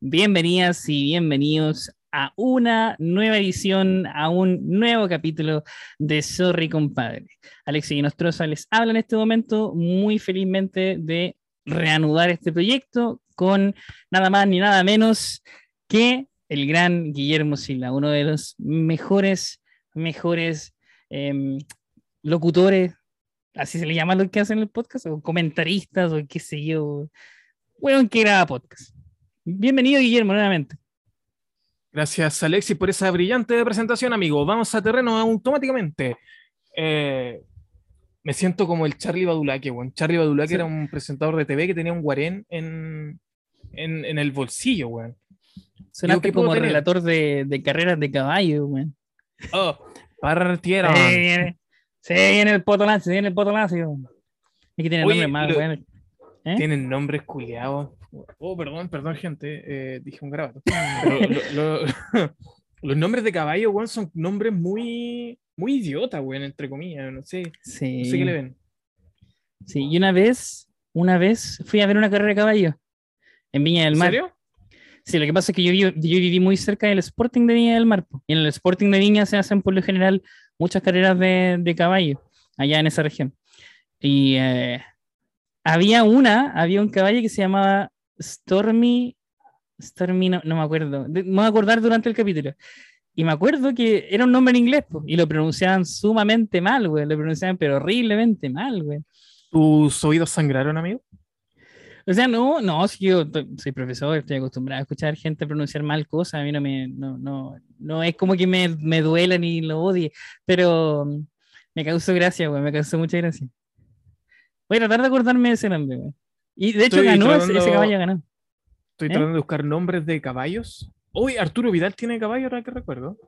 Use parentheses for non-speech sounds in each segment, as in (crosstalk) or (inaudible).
Bienvenidas y bienvenidos a una nueva edición, a un nuevo capítulo de Sorry Compadre. Alexis y Nostroza les habla en este momento muy felizmente de reanudar este proyecto con nada más ni nada menos que el gran Guillermo Silva, uno de los mejores, mejores em, locutores, así se le llama lo que hacen el podcast, o comentaristas, o qué sé yo, bueno, que graba podcast. Bienvenido, Guillermo, nuevamente. Gracias, Alexis, por esa brillante presentación, amigo. Vamos a terreno automáticamente. Eh, me siento como el Charlie Badulaque, weón. Charlie Badulaque era un presentador de TV que tenía un guarén en, en, el bolsillo, weón. Sonaste como relator de, de, carreras de caballo, weón. Oh, partieron. Sí, viene, viene el potolazo, viene el potolazo. Es que tiene nombre más, weón. ¿Eh? Tienen nombres culiados. Oh, perdón, perdón, gente. Eh, dije un grabato. (laughs) (laughs) los nombres de caballo, weón, son nombres muy, muy idiota, weón, entre comillas. No sé. Sí. No sé qué le ven. Sí, y una vez, una vez fui a ver una carrera de caballo en Viña del Mar. ¿En serio? Sí, lo que pasa es que yo, yo, viví muy cerca del Sporting de Viña del Mar. Y en el Sporting de Viña se hacen por lo general muchas carreras de, de caballo allá en esa región. Y eh, había una, había un caballo que se llamaba Stormy, Stormy, no, me acuerdo, me voy a acordar durante el capítulo. Y me acuerdo que era un nombre en inglés, y lo pronunciaban sumamente mal, güey, lo pronunciaban pero horriblemente mal, güey. ¿Tus oídos sangraron, amigo? O sea, no, no, si yo soy profesor, estoy acostumbrado a escuchar gente pronunciar mal cosas, a mí no me, no, no, no es como que me, me duela ni lo odie, pero me causó gracia, güey, me causó mucha gracia. Voy a tratar de acordarme de ese nombre, güey. Y de hecho ganó, ese, caballo ganó. Estoy ¿Eh? tratando de buscar nombres de caballos. Uy, Arturo Vidal tiene caballo, ahora que recuerdo.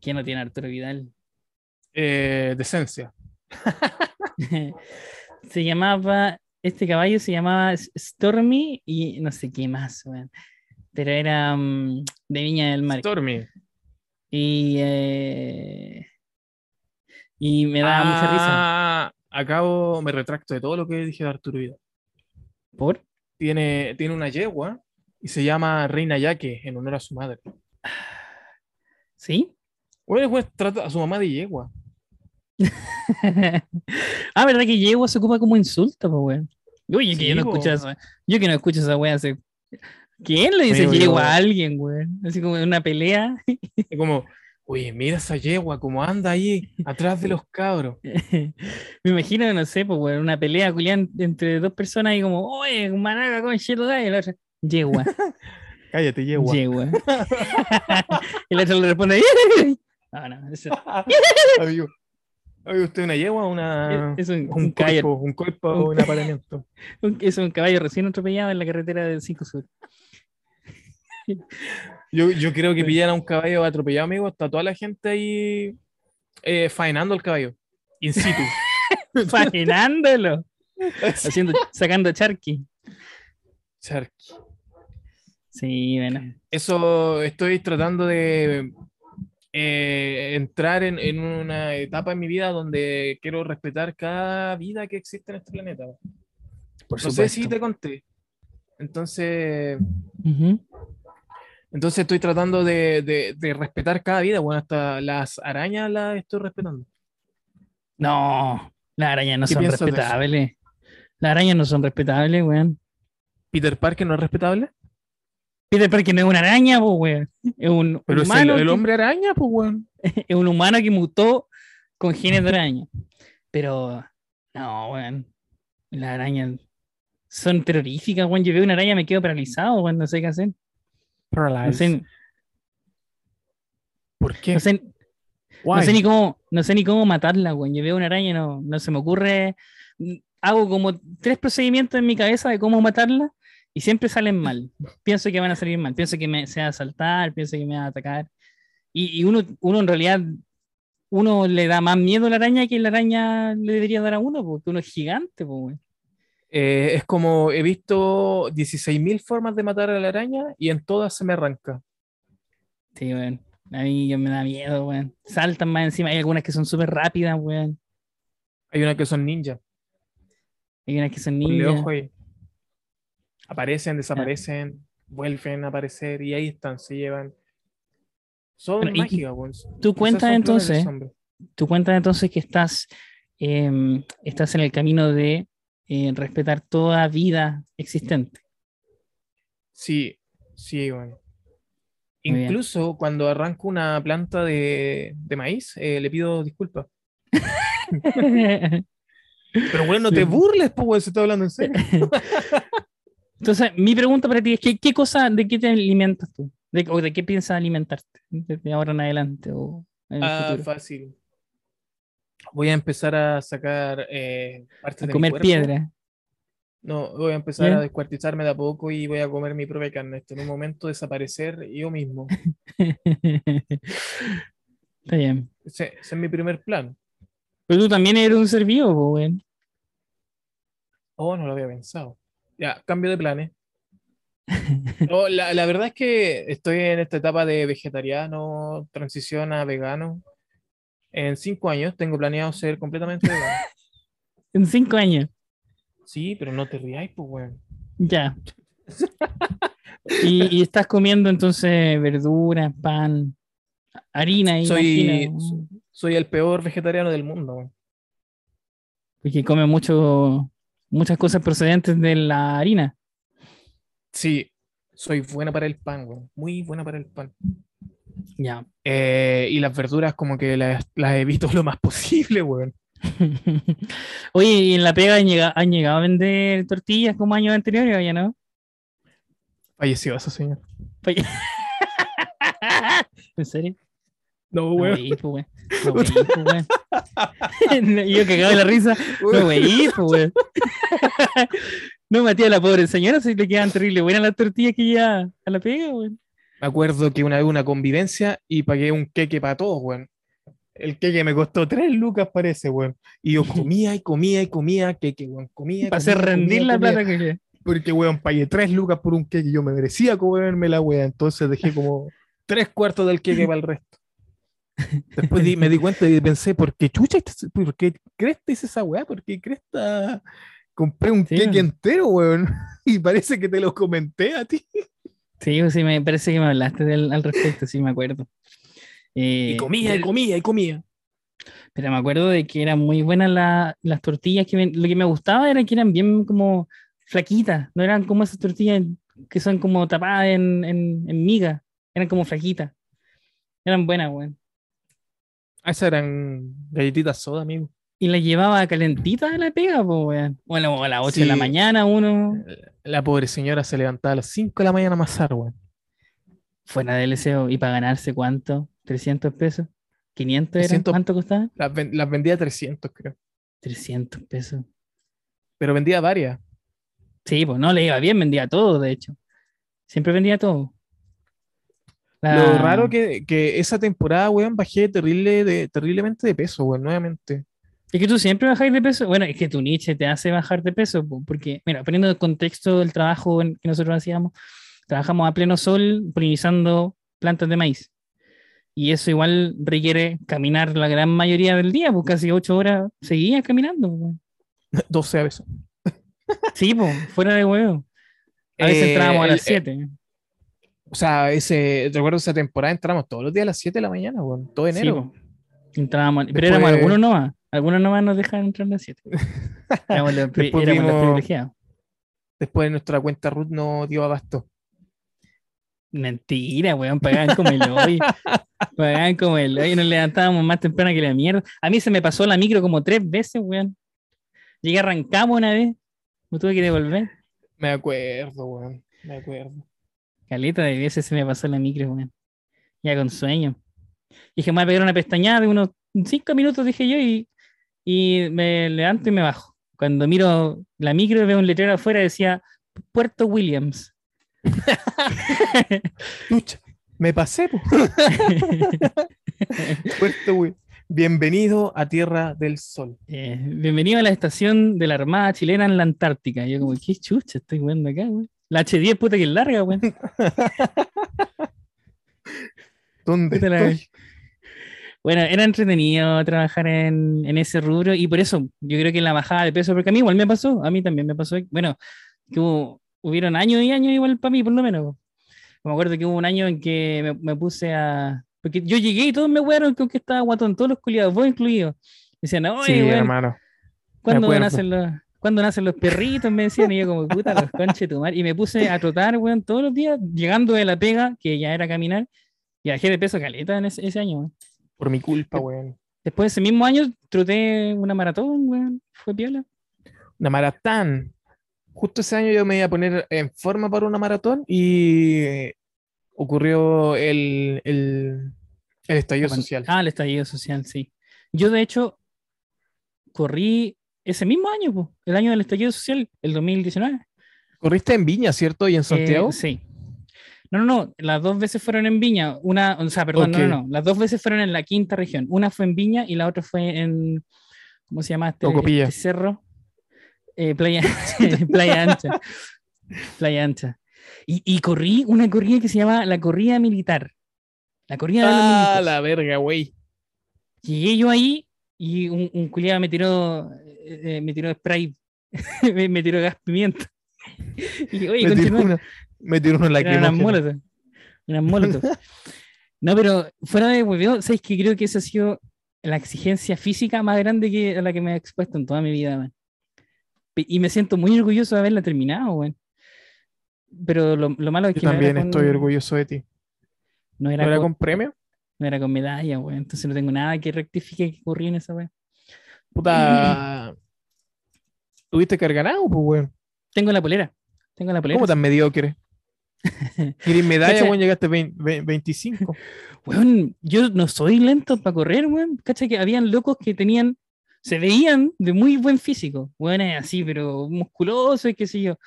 ¿Quién no tiene Arturo Vidal? Eh, decencia. (laughs) se llamaba, este caballo se llamaba Stormy y no sé qué más, güey. pero era mm, de Viña del Mar. Stormy. Y, eh, y me daba mucha risa. Acabo, me retracto de todo lo que dije de Arturo Vidal. ¿Por? Tiene, tiene una yegua y se llama Reina Yaque en honor a su madre. ¿Sí? Bueno, pues trata a su mamá de yegua. (laughs) ah, ¿verdad que yegua se ocupa como insulto, pues, weón? Oye, que yo no escucho eso. Yo que no escucho esa weá hace. ¿Quién le dice yegua a alguien, weón? Así como en una pelea. Como, Oye, mira esa yegua, cómo anda ahí atrás de los cabros. (laughs) Me imagino, no sé, pues, una pelea, Julián, entre dos personas y como, oye, managa con Sheldon y la otra, yegua. (laughs) Cállate, yegua. Yegua. (laughs) y la otra le responde, no, no, eso. amigo, ¿usted una yegua o una... Es un, un, cuerpo, un cuerpo o un apareamiento? es un caballo recién atropellado en la carretera del 5 Sur. Yo, yo creo que pillan a un caballo atropellado, amigo. Está toda la gente ahí eh, faenando el caballo. In situ. (laughs) Faenándolo. Haciendo, sacando charqui. Charqui. Sí, bueno. Eso estoy tratando de eh, entrar en, en, una etapa en mi vida donde quiero respetar cada vida que existe en este planeta. Por no sé si te conté. Entonces, entonces estoy tratando de, respetar cada vida. Bueno, hasta las arañas las estoy respetando. No, las arañas no son respetables. Las arañas no son respetables, weón. ¿Peter Parker no es respetable? Peter Parker no es una araña, pues, weón. Es un Pero humano es el, hombre araña, pues, weón. (laughs) Es un humano que mutó con genes de araña. Pero, no, weón. Las arañas son terroríficas, weón. Yo veo una araña me quedo paralizado, weón. No sé qué hacer. No sé, ¿Por qué? No sé, ni cómo, no sé ni cómo matarla, güey. Yo veo una araña y no, no se me ocurre. Hago como tres procedimientos en mi cabeza de cómo matarla y siempre salen mal. Pienso que van a salir mal. Pienso que me, se va a saltar, pienso que me va a atacar. Y, y uno, uno en realidad, uno le da más miedo a la araña que la araña le debería dar a uno, porque uno es gigante, pues, eh, es como he visto 16.000 formas de matar a la araña y en todas se me arranca. Sí, weón. A mí me da miedo, weón. Saltan más encima. Hay algunas que son súper rápidas, weón. Hay unas que son ninja. Hay unas que son ninja. Aparecen, desaparecen, vuelven a aparecer y ahí están, se llevan. Son y- mágicas, weón. Tú cuentas entonces, tú cuentas entonces que estás, em, estás en el camino de eh, respetar toda vida existente. Sí, sí, bueno. Muy bien. Incluso cuando arranco una planta de, de maíz, eh, le pido disculpas. (laughs) Pero bueno, no te burles, pues, se está hablando en serio. (laughs) Entonces, mi pregunta para ti es, ¿qué, qué cosa, de qué te alimentas tú? De- ¿O de qué piensas alimentarte desde ahora en adelante o en el Ah, futuro? fácil. Voy a empezar a sacar eh, partes A de mi comer cuerpo. piedra. No, voy a empezar a descuartizarme de a poco y voy a comer mi propia carne. En un momento desaparecer yo mismo. (laughs) Está bien. Ese, ese es mi primer plan. Pero tú también eres un ser vivo, po, weón. Oh, no lo había pensado. Ya, cambio de planes. No, (laughs) la, la verdad es que estoy en esta etapa de vegetariano, transición a vegano. En cinco años tengo planeado ser completamente vegano. (laughs) En cinco años. Sí, pero no te rías, pues, weón. Ya. Y, y estás comiendo entonces verduras, pan, harina y Soy, soy el peor vegetariano del mundo, weón. porque come mucho, muchas cosas procedentes de la harina. Sí, soy buena para el pan, weón. Muy buena para el pan. Ya. Eh, y las verduras como que las, las evito (laughs) lo más posible, weón. (laughs) Oye, ¿y en la pega han llegado, han llegado a vender tortillas como años anteriores o ya no? Falleció ese señor. Falle- (laughs) ¿En serio? No, No, weón. pues, weón. No, pues, weón. Y yo cagado de la risa. No, pues, weón. No, Matías, la pobre señora, se le quedan terrible buenas las tortillas que ya a la pega, weón. Me acuerdo que una vez una convivencia y pagué un queque para todos, weón. El queque me costó tres lucas, parece, weón. Y yo (laughs) comía y comía y comía queque, weón. Comía. Para hacer rendir comía, la plata que. Porque, weón, pagué tres lucas por un queque y yo me merecía comerme la weá. Entonces dejé como (laughs) tres cuartos del queque para el resto. (laughs) Después di- me di cuenta y pensé, ¿por qué chucha? ¿Por qué cresta hice esa weá? ¿Por qué cresta? Compré un Sí, queque weón. entero, weón. Y parece que te lo comenté a ti. Sí, pues sí, me parece que me hablaste del, al respecto, sí, me acuerdo. Eh, Y comía, y comía, y comía. Pero me acuerdo de que eran muy buenas la- las tortillas. Que lo que me gustaba era que eran bien como flaquitas. No eran como esas tortillas que son como tapadas en, en, en miga. Eran como flaquitas. Eran buenas, weón. Ah, Esas eran galletitas soda, amigo. Y las llevaba calentitas a la pega, pues, weón. Bueno, a las 8 de la mañana uno La pobre señora se levantaba a las 5 de la mañana a amasar, weón. fuera del deseo. ¿Y para ganarse cuánto? ¿300 pesos? ¿500 eran? 300. ¿Cuánto costaba? Las, ven- las vendía a 300, creo. 300 pesos. Pero vendía varias. Sí, pues no le iba bien, vendía todo, de hecho. Siempre vendía todo. La- Lo raro que, que esa temporada, weón, bajé terrible de, terriblemente de peso, weón, nuevamente. Es que tú siempre bajáis de peso. Bueno, es que tu niche te hace bajar de peso, po, porque, mira, poniendo el contexto del trabajo en- que nosotros hacíamos, trabajamos a pleno sol polinizando plantas de maíz. Y eso igual requiere caminar la gran mayoría del día, pues casi ocho horas seguías caminando. po. 12 (laughs) a veces. Sí, pues, fuera de huevo. A veces Eh, entrábamos a las 7. O sea, ese, recuerdo esa temporada entramos todos los días a las 7 de la mañana, weón, todo Sí, enero. po. Entrábamos, pero éramos algunos nomás. Algunos nomás nos dejaban entrar a las 7. Éramos los, Después privilegiados. Después nuestra cuenta Ruth no dio abasto. Mentira, weón, pagaban como el hoy. (laughs) pagaban como el hoy, nos levantábamos más temprano que la mierda. A mí se me pasó la micro como tres veces, weón. Llegué, arrancamos una vez, me tuve que devolver. Me acuerdo, weón. Me acuerdo. Caleta de veces se me pasó la micro, weón. Ya con sueño. Dije, me voy a pegar una pestañada de unos cinco minutos, dije yo, y, y me levanto y me bajo. Cuando miro la micro veo un letrero afuera decía Puerto Williams. (laughs) Me pasé. (laughs) Puerto, weón. Bienvenido a Tierra del Sol. Eh, bienvenido a la estación de la Armada Chilena en la Antártica. Yo como, qué chucha estoy jugando acá, güey. La H10, puta que es larga, güey. (laughs) ¿Dónde Puta la- estoy? Bueno, era entretenido trabajar en, en ese rubro y por eso yo creo que la bajada de peso, porque a mí igual me pasó, a mí también me pasó, bueno, que hubo hubieron años y años igual para mí, por lo menos. Me acuerdo que hubo un año en que me, me puse a. Porque yo llegué y todos me huearon con que estaba guatón, todos los culiados, vos incluidos. Decían, oye, Sí, weón, hermano. ¿cuándo nacen los, ¿cuándo nacen los perritos? Me decían, y yo como, puta, los conches tu madre. Y me puse a trotar, weón, todos los días, llegando de la pega, que ya era caminar, y bajé de peso caleta en ese, ese año, weón. Por mi culpa, weón. Después de ese mismo año, troté una maratón, weón, fue piola. Una maratón. Justo ese año yo me iba a poner en forma para una maratón y ocurrió el, el, el estallido social. Ah, el estallido social, sí. Yo, de hecho, corrí ese mismo año, po, el año del estallido social, el 2019. Corriste en Viña, ¿cierto? Y en Santiago. Eh, sí. No, no, no, las dos veces fueron en Viña. Una, o sea, perdón, no, no, no. Las dos veces fueron en la quinta región. Una fue en Viña y la otra fue en. ¿Cómo se llama este, este cerro? Eh, playa, (laughs) playa Ancha. Playa Ancha. Y, y corrí una corrida que se llama la corrida militar. La corrida de los Ah, milicos. la verga, güey. Llegué yo ahí y un, un culiado me tiró, eh, eh, me tiró spray, (laughs) me, me tiró gas pimienta. (laughs) Y oye, Me tiró una, me tiró una eran unas molotov. (laughs) No, pero fuera de hueveo, ¿sabes que Creo que esa ha sido la exigencia física más grande que a la que me he expuesto en toda mi vida, man. Y me siento muy orgulloso de haberla terminado, weón. Pero lo, lo malo es Yo que no era también con- estoy orgulloso de ti. No ¿No era, era con, con premio? no era con medalla, weón. Entonces no tengo nada que rectifique que ocurrió en esa weón. Puta. (clears throat) ¿Tuviste que haber ganado, pues, weón? Tengo la polera. Tengo la polera. ¿Cómo tan mediocre? (laughs) Querías medalla, Cacha. weón, llegaste 20 ve- 25. Weón, yo no soy lento para correr, weón. Cacha que habían locos que tenían, se veían de muy buen físico, weón, así, pero musculoso y qué sé yo.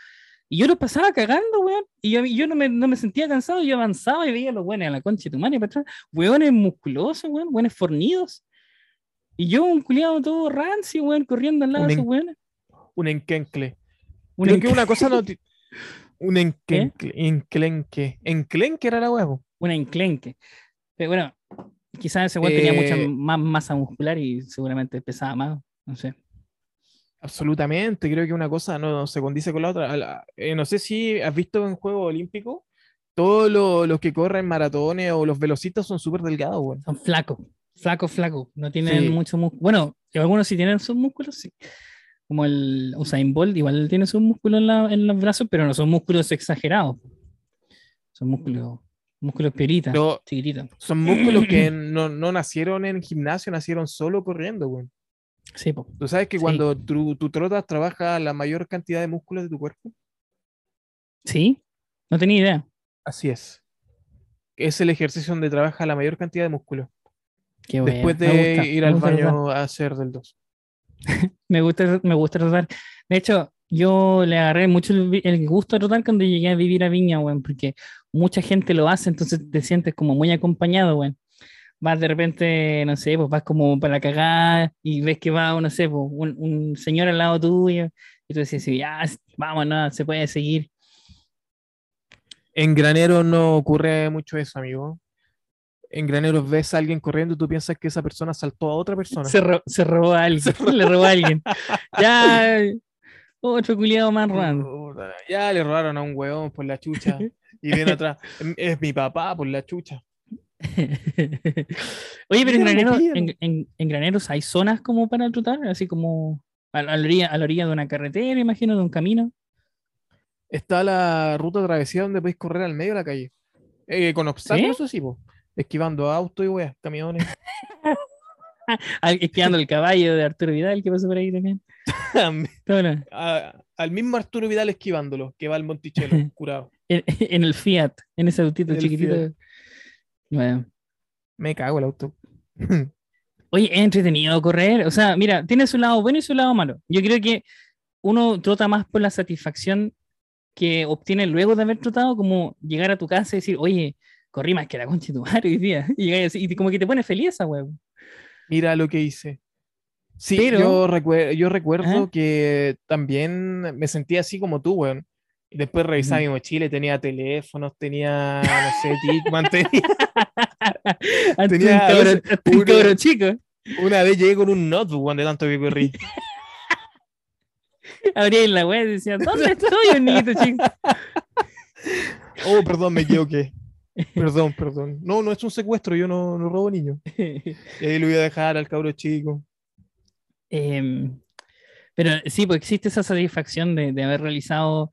Y yo los pasaba cagando, weón. Y yo, yo no, me, no me sentía cansado, yo avanzaba y veía a los weones a la concha de tu madre para atrás. Weones musculosos, weón, weones fornidos. Y yo, un culiado todo rancio, weón, corriendo al lado Un de esos weones. Un enquencle. Un Creo que enc- una cosa no. (laughs) Un enquencle. Enclenque. Enclenque era la huevo. un enclenque. Pero bueno, quizás ese weón tenía mucha Eh, más masa muscular y seguramente pesaba más, no sé. Absolutamente. Creo que una cosa no se condice con la otra. La- eh, no sé si has visto en Juegos Olímpicos. Todos lo- los que corren maratones o los velocistas son súper delgados, weón. Son flacos, flacos, flacos. No tienen Sí. mucho músculo. Bueno, algunos sí tienen sus músculos, sí. Como el Usain Bolt, igual tiene sus músculos en, la- en los brazos, pero no son músculos exagerados. Son músculos, músculos pioritas, Pero chiquititos. son músculos que (clears throat) no, no nacieron en gimnasio, nacieron solo corriendo, weón. Sí, po. Tú sabes que Sí. cuando tú, tú trotas, trabaja la mayor cantidad de músculos de tu cuerpo. ¿Sí? No tenía idea. Así es. Es el ejercicio donde trabaja la mayor cantidad de músculos. Qué bueno. Después de ir al baño a hacer del 2. (laughs) Me gusta, me gusta. De hecho, yo le agarré mucho el, gusto a trotar cuando llegué a vivir a Viña, weón, porque mucha gente lo hace, entonces te sientes como muy acompañado, weón. Vas de repente, no sé, pues vas como para la cagada y ves que va, no sé, pues, un, un señor al lado tuyo y tú decís, ya, vamos, no, se puede seguir. En graneros no ocurre mucho eso, amigo. En graneros ves a alguien corriendo y tú piensas que esa persona saltó a otra persona. Se, ro- se robó a alguien, (laughs) le robó a alguien. (laughs) Ya, otro culiado más. Puta, Ya le robaron a un huevón por la chucha. Y viene atrás. (laughs) "Em, Es mi papá por la chucha. Oye, pero en, graneros, mira. en, en- en graneros hay zonas como para trotar, así como a, la orilla, a la orilla de una carretera, imagino, de un camino. Está la ruta travesía donde podéis correr al medio de la calle. Eh, con obstáculos, eso sí, po. Esquivando autos y weas, camiones. (laughs) Esquiando el caballo de Arturo Vidal, que pasó por ahí también. A- al mismo Arturo Vidal esquivándolo, que va al Monticello, (laughs) curado. en, en el Fiat, en ese autito En chiquitito. Bueno. Me cago el auto. (laughs) Oye, es entretenido correr. O sea, mira, tiene su lado bueno y su lado malo. Yo creo que uno trota más por la satisfacción que obtiene luego de haber trotado, como llegar a tu casa y decir, oye, corrí más que la concha de tu madre (laughs) hoy día. Y, como que te pone feliz esa huevo. Mira lo que hice. Sí, Pero- yo, yo recuerdo que también me sentía así como tú, weón. Y después revisaba Ujú. mi mochila y tenía teléfonos, tenía, no sé, Dickman, (laughs) tenía... (laughs) Tenía un cabro, cabro chico. Una vez llegué con un notebook, weón, de tanto que corrí. Abría la web y decía, ¿dónde estoy, un niñito chico? Oh, perdón, me equivoqué. Perdón, perdón. No, no es un secuestro, yo no, no robo niños. (laughs) Y ahí lo voy a dejar al cabro chico. Em, pero sí, pues existe esa satisfacción de, de haber realizado,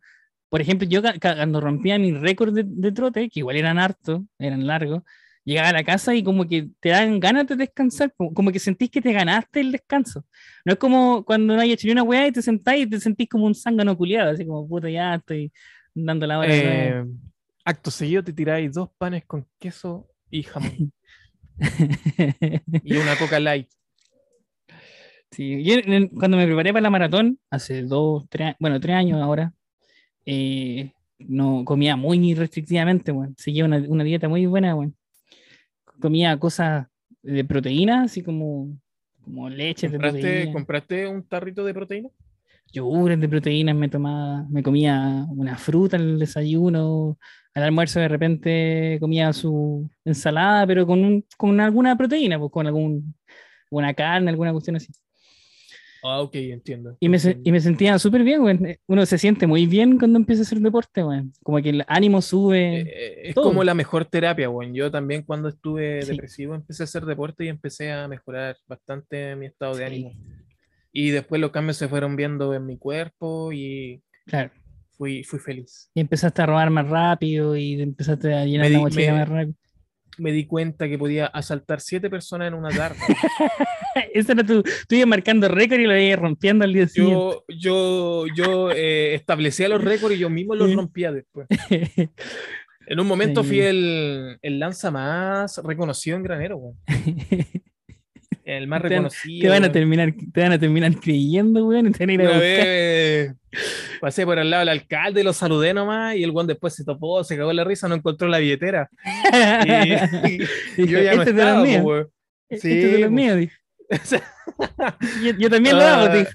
por ejemplo, yo cuando rompía mi récord de, de trote, que igual eran hartos, eran largos, llegaba a la casa y como que te dan ganas de descansar, como, como que sentís que te ganaste el descanso. No es como cuando no hay hecho ni una weá y te sentás y te sentís como un zángano culiado, así como puta, ya estoy dando la hora. de nuevo". Eh, acto seguido te tiráis dos panes con queso y jamón. (laughs) y una coca light. Sí, yo cuando me preparé para la maratón, hace dos, tres, bueno, tres años ahora, eh, no comía muy restrictivamente, bueno. Seguía una, una dieta muy buena, bueno. Comía cosas de proteína, así como, como leche de ¿Compraste, proteína, ¿Compraste un tarrito de proteína? Yogures de proteínas me tomaba, me comía una fruta al desayuno, al almuerzo de repente comía su ensalada, pero con, un- con alguna proteína, pues con algún, una carne, alguna cuestión así. Ah, ok, entiendo. Y me, y me sentía súper bien, güey. Uno se siente muy bien cuando empieza a hacer deporte, güey. Como que el ánimo sube. Eh, es todo. como la mejor terapia, weón. Yo también cuando estuve Sí. depresivo empecé a hacer deporte y empecé a mejorar bastante mi estado de ánimo. Y después los cambios se fueron viendo en mi cuerpo y claro. fui, fui feliz. Y empezaste a robar más rápido y empezaste a llenar Me la mochila me- más rápido. Me di cuenta que podía asaltar siete personas en una tarde. (laughs) Ese era tu. Tú ibas marcando récord y lo ibas rompiendo al día Yo, yo, yo eh, establecía los récords y yo mismo los Sí. rompía después. (laughs) En un momento fui el, el lanza más reconocido en Granero, weón. (laughs) El más Te reconocido. te, van a weón. terminar, te van a terminar creyendo, güey. Y te van a ir a Una buscar. vez pasé por al lado del alcalde, lo saludé nomás y el guan después se topó, se cagó la risa, no encontró la billetera. (laughs) Y, y yo ya no este es de los míos. weón. Este Sí, es de los míos, (laughs) yo, yo también lo hago, Ah, dijo.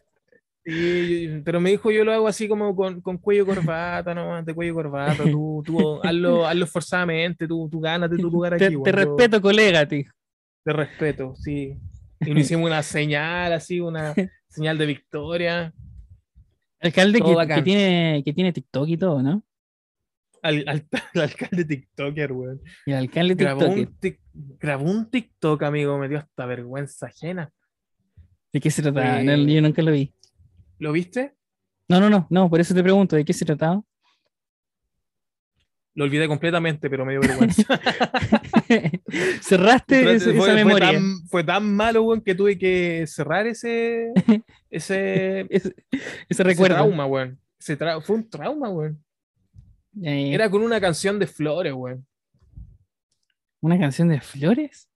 Y- pero me dijo, yo lo hago así como con, con cuello corbata, nomás, de cuello corbata. Tú, tú hazlo, hazlo forzadamente, tú, tú gánate tu lugar aquí. Te, te weón, yo respeto, colega, dijo. Te respeto, sí. Y nos hicimos una señal, así, una (laughs) señal de victoria. Alcalde que, tiene, que tiene TikTok y todo, ¿no? Al, al, (laughs) al alcalde TikToker, weón. Y el alcalde Grabó un, tic- grabó un TikTok, amigo, me dio hasta vergüenza ajena. ¿De qué se trataba? Eh, No, yo nunca lo vi. ¿Lo viste? No, no, no, no, por eso te pregunto, ¿de qué se trataba? Lo olvidé completamente, pero me dio vergüenza. (laughs) Cerraste esa, fue, esa fue memoria. tan, fue tan malo, weón, que tuve que cerrar ese, (laughs) ese, Ese, ese ese recuerdo. trauma, weón. Ese tra- fue un trauma, weón. Eh, Era con una canción de Flores, weón. ¿Una canción de flores?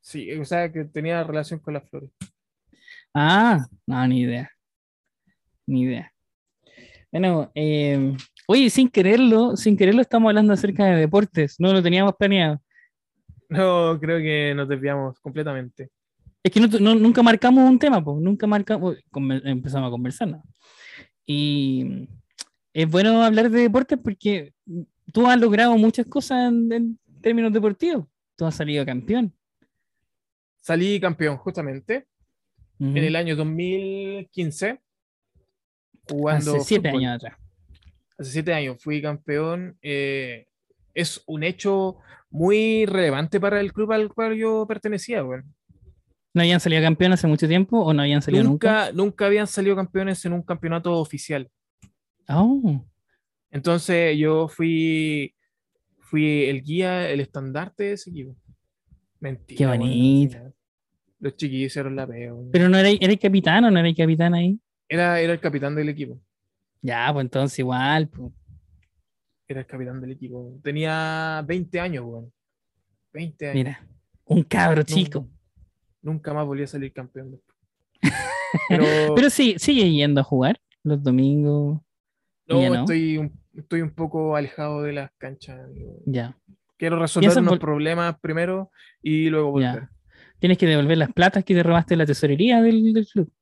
Sí, o sea, que tenía relación con las flores. Ah, no, ni idea. Ni idea. Bueno, eh, oye, sin quererlo, sin quererlo estamos hablando acerca de deportes, no lo teníamos planeado. No, creo que nos desviamos completamente. Es que no, no- nunca marcamos un tema, pues, nunca marcamos, empezamos a conversar, ¿no? Y es bueno hablar de deportes porque tú has logrado muchas cosas en, en términos deportivos. Tú has salido campeón. Salí campeón, justamente, en el año 2015, jugando Hace siete fútbol. años atrás. Hace siete años fui campeón. eh, es un hecho muy relevante para el club al cual yo pertenecía, weón. ¿No habían salido campeón hace mucho tiempo o no habían salido nunca? Nunca, nunca habían salido campeones en un campeonato oficial. Oh, Entonces yo fui, fui el guía, el estandarte de ese equipo. Mentira. Qué bonito. Los chiquillos hicieron la weón. pero no era, era el capitán o no era el capitán ahí. Era, era el capitán del equipo. Ya, pues entonces igual. pues. Era el capitán del equipo. Tenía 20 años, weón. 20 años. Mira, un cabro chico. Nunca más volví a salir campeón. (laughs) Pero, Pero sí, sigue yendo a jugar los domingos. no. Estoy, un, estoy un poco alejado de las canchas. amigo. Ya. Quiero resolver unos problemas primero y luego volver. Ya. Tienes que devolver las platas que te robaste de la tesorería del, del club.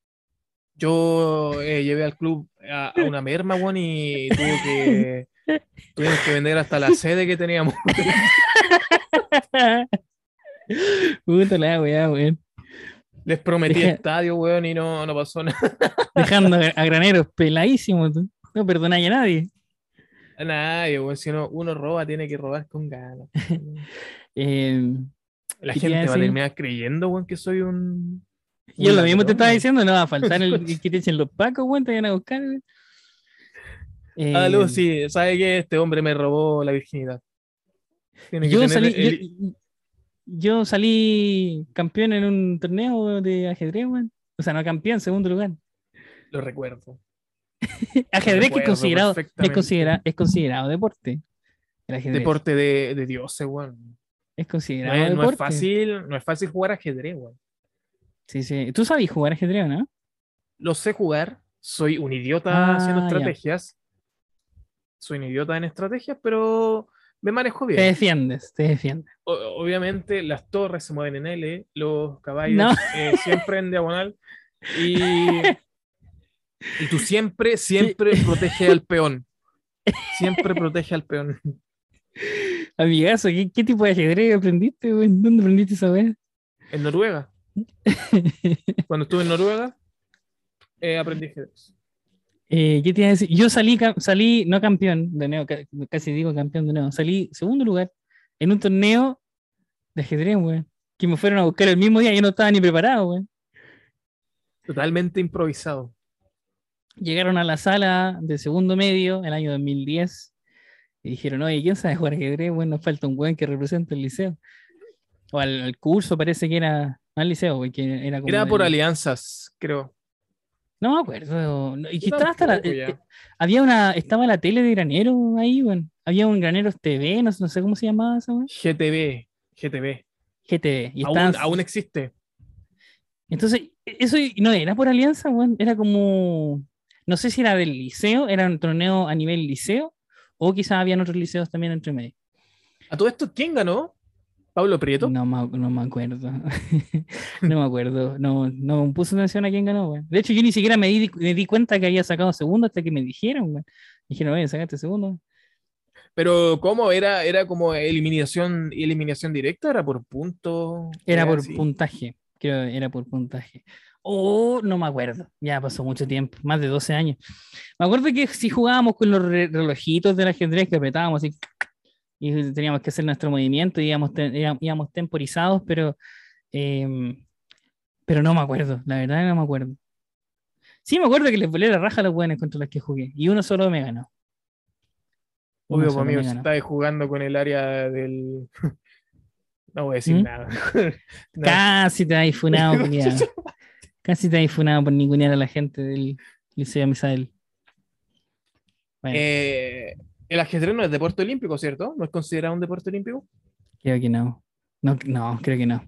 Yo eh, llevé al club a, a una merma, weón, y tuve que, (laughs) tuvimos que vender hasta la sede que teníamos. (laughs) Puta la weá, weón. Les prometí Deja- estadio, weón, y no, no pasó nada. Dejando (laughs) a graneros peladísimos. tú. No perdonáis a nadie. A nadie, weón. Si uno, uno roba, tiene que robar con ganas. Eh, La ¿Qué te iba gente va a terminar creyendo, weón, que soy un. Yo lo mismo te estaba diciendo, no va a faltar el, (laughs) que te echen los pacos, weón, te vayan a buscar. Eh, Ah, sí, ¿sabe qué? Este hombre me robó la virginidad. Tiene que yo, salí, el- yo, yo salí campeón en un torneo de ajedrez, weón. O sea, no campeón, segundo lugar. Lo recuerdo. (laughs) Ajedrez que es considerado, es, considera- es considerado deporte. El ajedrez. Deporte de, de dioses, weón. Es No considerado es, no es deporte. fácil, no es fácil jugar ajedrez, weón. Sí, sí. ¿Tú sabes jugar ajedrez, no? Lo sé jugar, soy un idiota Ah, haciendo ya. estrategias. Soy un idiota en estrategias, pero me manejo Te bien. defiendes, te defiendes. O- obviamente las torres se mueven en L, los caballos No. eh, siempre en diagonal. Y, y tú siempre, siempre protege al peón. Siempre protege al peón. (laughs) Amigazo, ¿qué, qué tipo de ajedrez aprendiste, güey? ¿Dónde aprendiste esa vez? En Noruega. (laughs) Cuando estuve en Noruega, eh, aprendí ajedrez. Eh, ¿Qué te iba a decir? Yo salí, salí no campeón, de nuevo, ca- casi digo campeón de nuevo, salí segundo lugar en un torneo de ajedrez, güey. Que me fueron a buscar el mismo día, yo no estaba ni preparado, güey. Totalmente improvisado. Llegaron a la sala de segundo medio, el año 2010, y dijeron, oye, ¿quién sabe jugar ajedrez? Bueno, nos falta un güey que represente el liceo. O al, al curso parece que era, al liceo, güey, que era como Era por alianzas, creo. No me acuerdo. Y que estaba hasta la- eh, había una, estaba la tele de granero ahí, bueno. Había un Graneros TV, no, sé- no sé cómo se llamaba esa, weón. GTV, GTV. GTV. Y Aún, existe. Entonces, e- eso no era por alianza, weón. Era como, no sé si era del liceo, era un torneo a nivel liceo, o quizás habían otros liceos también entre medio. A todo esto, ¿quién ganó? Pablo Prieto. No, me- no me acuerdo. (laughs) no me acuerdo. No, no puse atención a quién ganó, weón. De hecho, yo ni siquiera me di, me di cuenta que había sacado segundo hasta que me dijeron, weón. Dijeron, oye, sacaste segundo. Pero ¿cómo? ¿Era, era como eliminación, eliminación directa? ¿Era por punto? Era por así? puntaje. Creo que era por puntaje. Oh, no me acuerdo. Ya pasó mucho tiempo, más de 12 años. Me acuerdo que si jugábamos con los re- relojitos del ajedrez que apretábamos así y teníamos que hacer nuestro movimiento y íbamos, te- íbamos- temporizados, pero, em, pero no me acuerdo. La verdad no me acuerdo. Sí, me acuerdo que les volé la raja a los buenos contra los que jugué y uno solo me ganó. Uno Obvio, pues, me si ganó. estabas jugando con el área del... (laughs) No voy a decir ¿Mm? nada. (laughs) No. Casi te has funado, (laughs) culiao. Casi te has funado por ningunear a la gente del Liceo Misael. Bueno, Eh, el ajedrez no es deporte olímpico, ¿cierto? ¿No es considerado un deporte olímpico? creo que no. no. No, creo que no.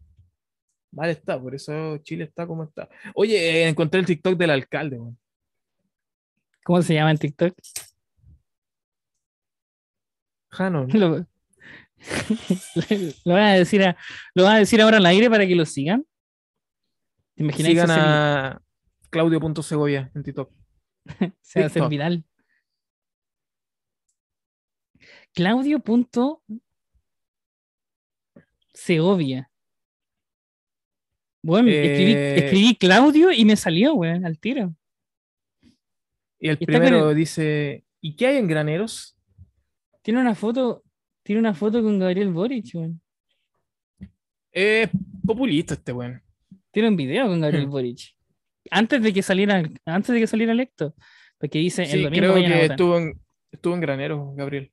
Vale, está, por eso Chile está como está. Oye, eh, encontré el TikTok del alcalde. ¿Cómo se llama en TikTok? Hanon. (laughs) Lo, lo, vas a decir a- lo vas a decir ahora al aire para que lo sigan. ¿Te imaginas Sigan a Claudio.segovia en TikTok. (laughs) se va a hacer viral? Claudio. punto Segovia. Bueno, escribí, Eh, escribí Claudio y me salió, weón, al tiro. Y el está primero el- dice, ¿y qué hay en graneros? Tiene una foto, tiene una foto con Gabriel Boric, weón. Es populista este weón. Tiene un video con Gabriel Hmm. (laughs) Boric. Antes de que saliera, antes de que saliera electo. Porque dice el Sí, domingo creo que estuvo en, estuvo en graneros, Gabriel.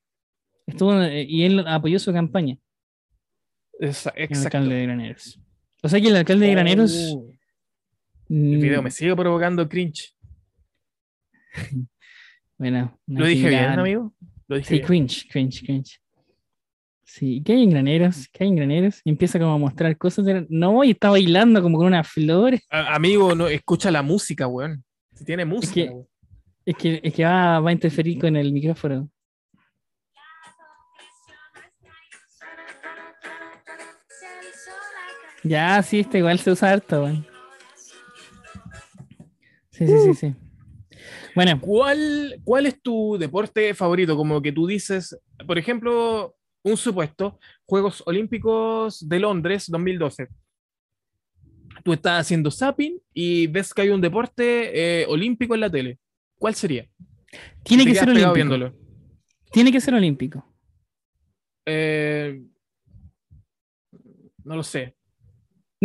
Estuvo, eh, y él apoyó su campaña, Esa- el exacto. alcalde de Graneros. O sea que el alcalde de Graneros. Oh, el video mm, me sigue provocando cringe. (laughs) Bueno, ¿Lo dije bien, amigo? Lo dije Sí, bien. cringe, cringe, cringe. Sí, ¿qué hay en Graneros? ¿Qué hay en Graneros? Y empieza como a mostrar cosas. de- No, y está bailando como con unas flores. A- amigo, no, escucha la música, weón. Si tiene música, que- weón. Es que, es que va, va a interferir con el micrófono. Ya, sí, este igual se usa harto, weón. Sí, sí, sí, sí. Bueno, ¿Cuál, ¿Cuál es tu deporte favorito? Como que tú dices, por ejemplo, un supuesto, Juegos Olímpicos de Londres 2012. tú estás haciendo zapping y ves que hay un deporte eh, olímpico en la tele. ¿Cuál sería? Tiene que ser olímpico. viéndolo. Tiene que ser olímpico. Eh, no lo sé.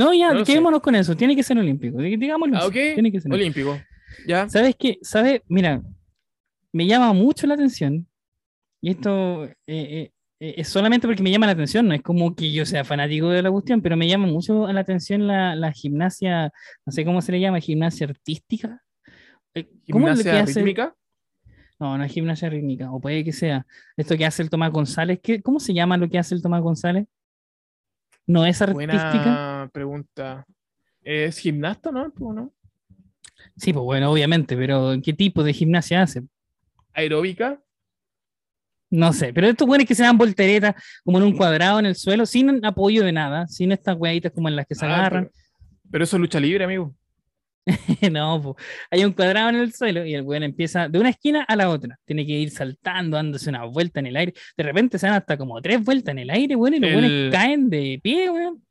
No, ya, No lo sé. quedémonos con eso. Tiene que ser olímpico. Digámoslo. Ah, así, ok. Tiene que ser olímpico. ¿Ya? ¿Sabes qué? ¿Sabes? Mira, me llama mucho la atención. Y esto eh, eh, eh, es solamente porque me llama la atención. No es como que yo sea fanático de la cuestión, pero me llama mucho la atención la, la gimnasia, no sé cómo se le llama, gimnasia artística. Eh, ¿Cómo es lo que Gimnasia hace? rítmica. No, no es gimnasia rítmica, o puede que sea. Esto que hace el Tomás González, ¿qué, ¿cómo se llama lo que hace el Tomás González? ¿No es artística? Buena pregunta. ¿Es gimnasta, no? ¿O no? Sí, pues bueno, obviamente, pero ¿qué tipo de gimnasia hace? ¿Aeróbica? No sé, pero estos buenos que se dan volteretas como en un cuadrado en el suelo, sin apoyo de nada, sin estas hueaditas como en las que se Ah, agarran. pero, pero eso es lucha libre, amigo. (laughs) no, po. hay un cuadrado en el suelo y el weón empieza de una esquina a la otra. Tiene que ir saltando, dándose una vuelta en el aire. De repente se dan hasta como tres vueltas en el aire, weón, y los El- buenos caen de pie, weón.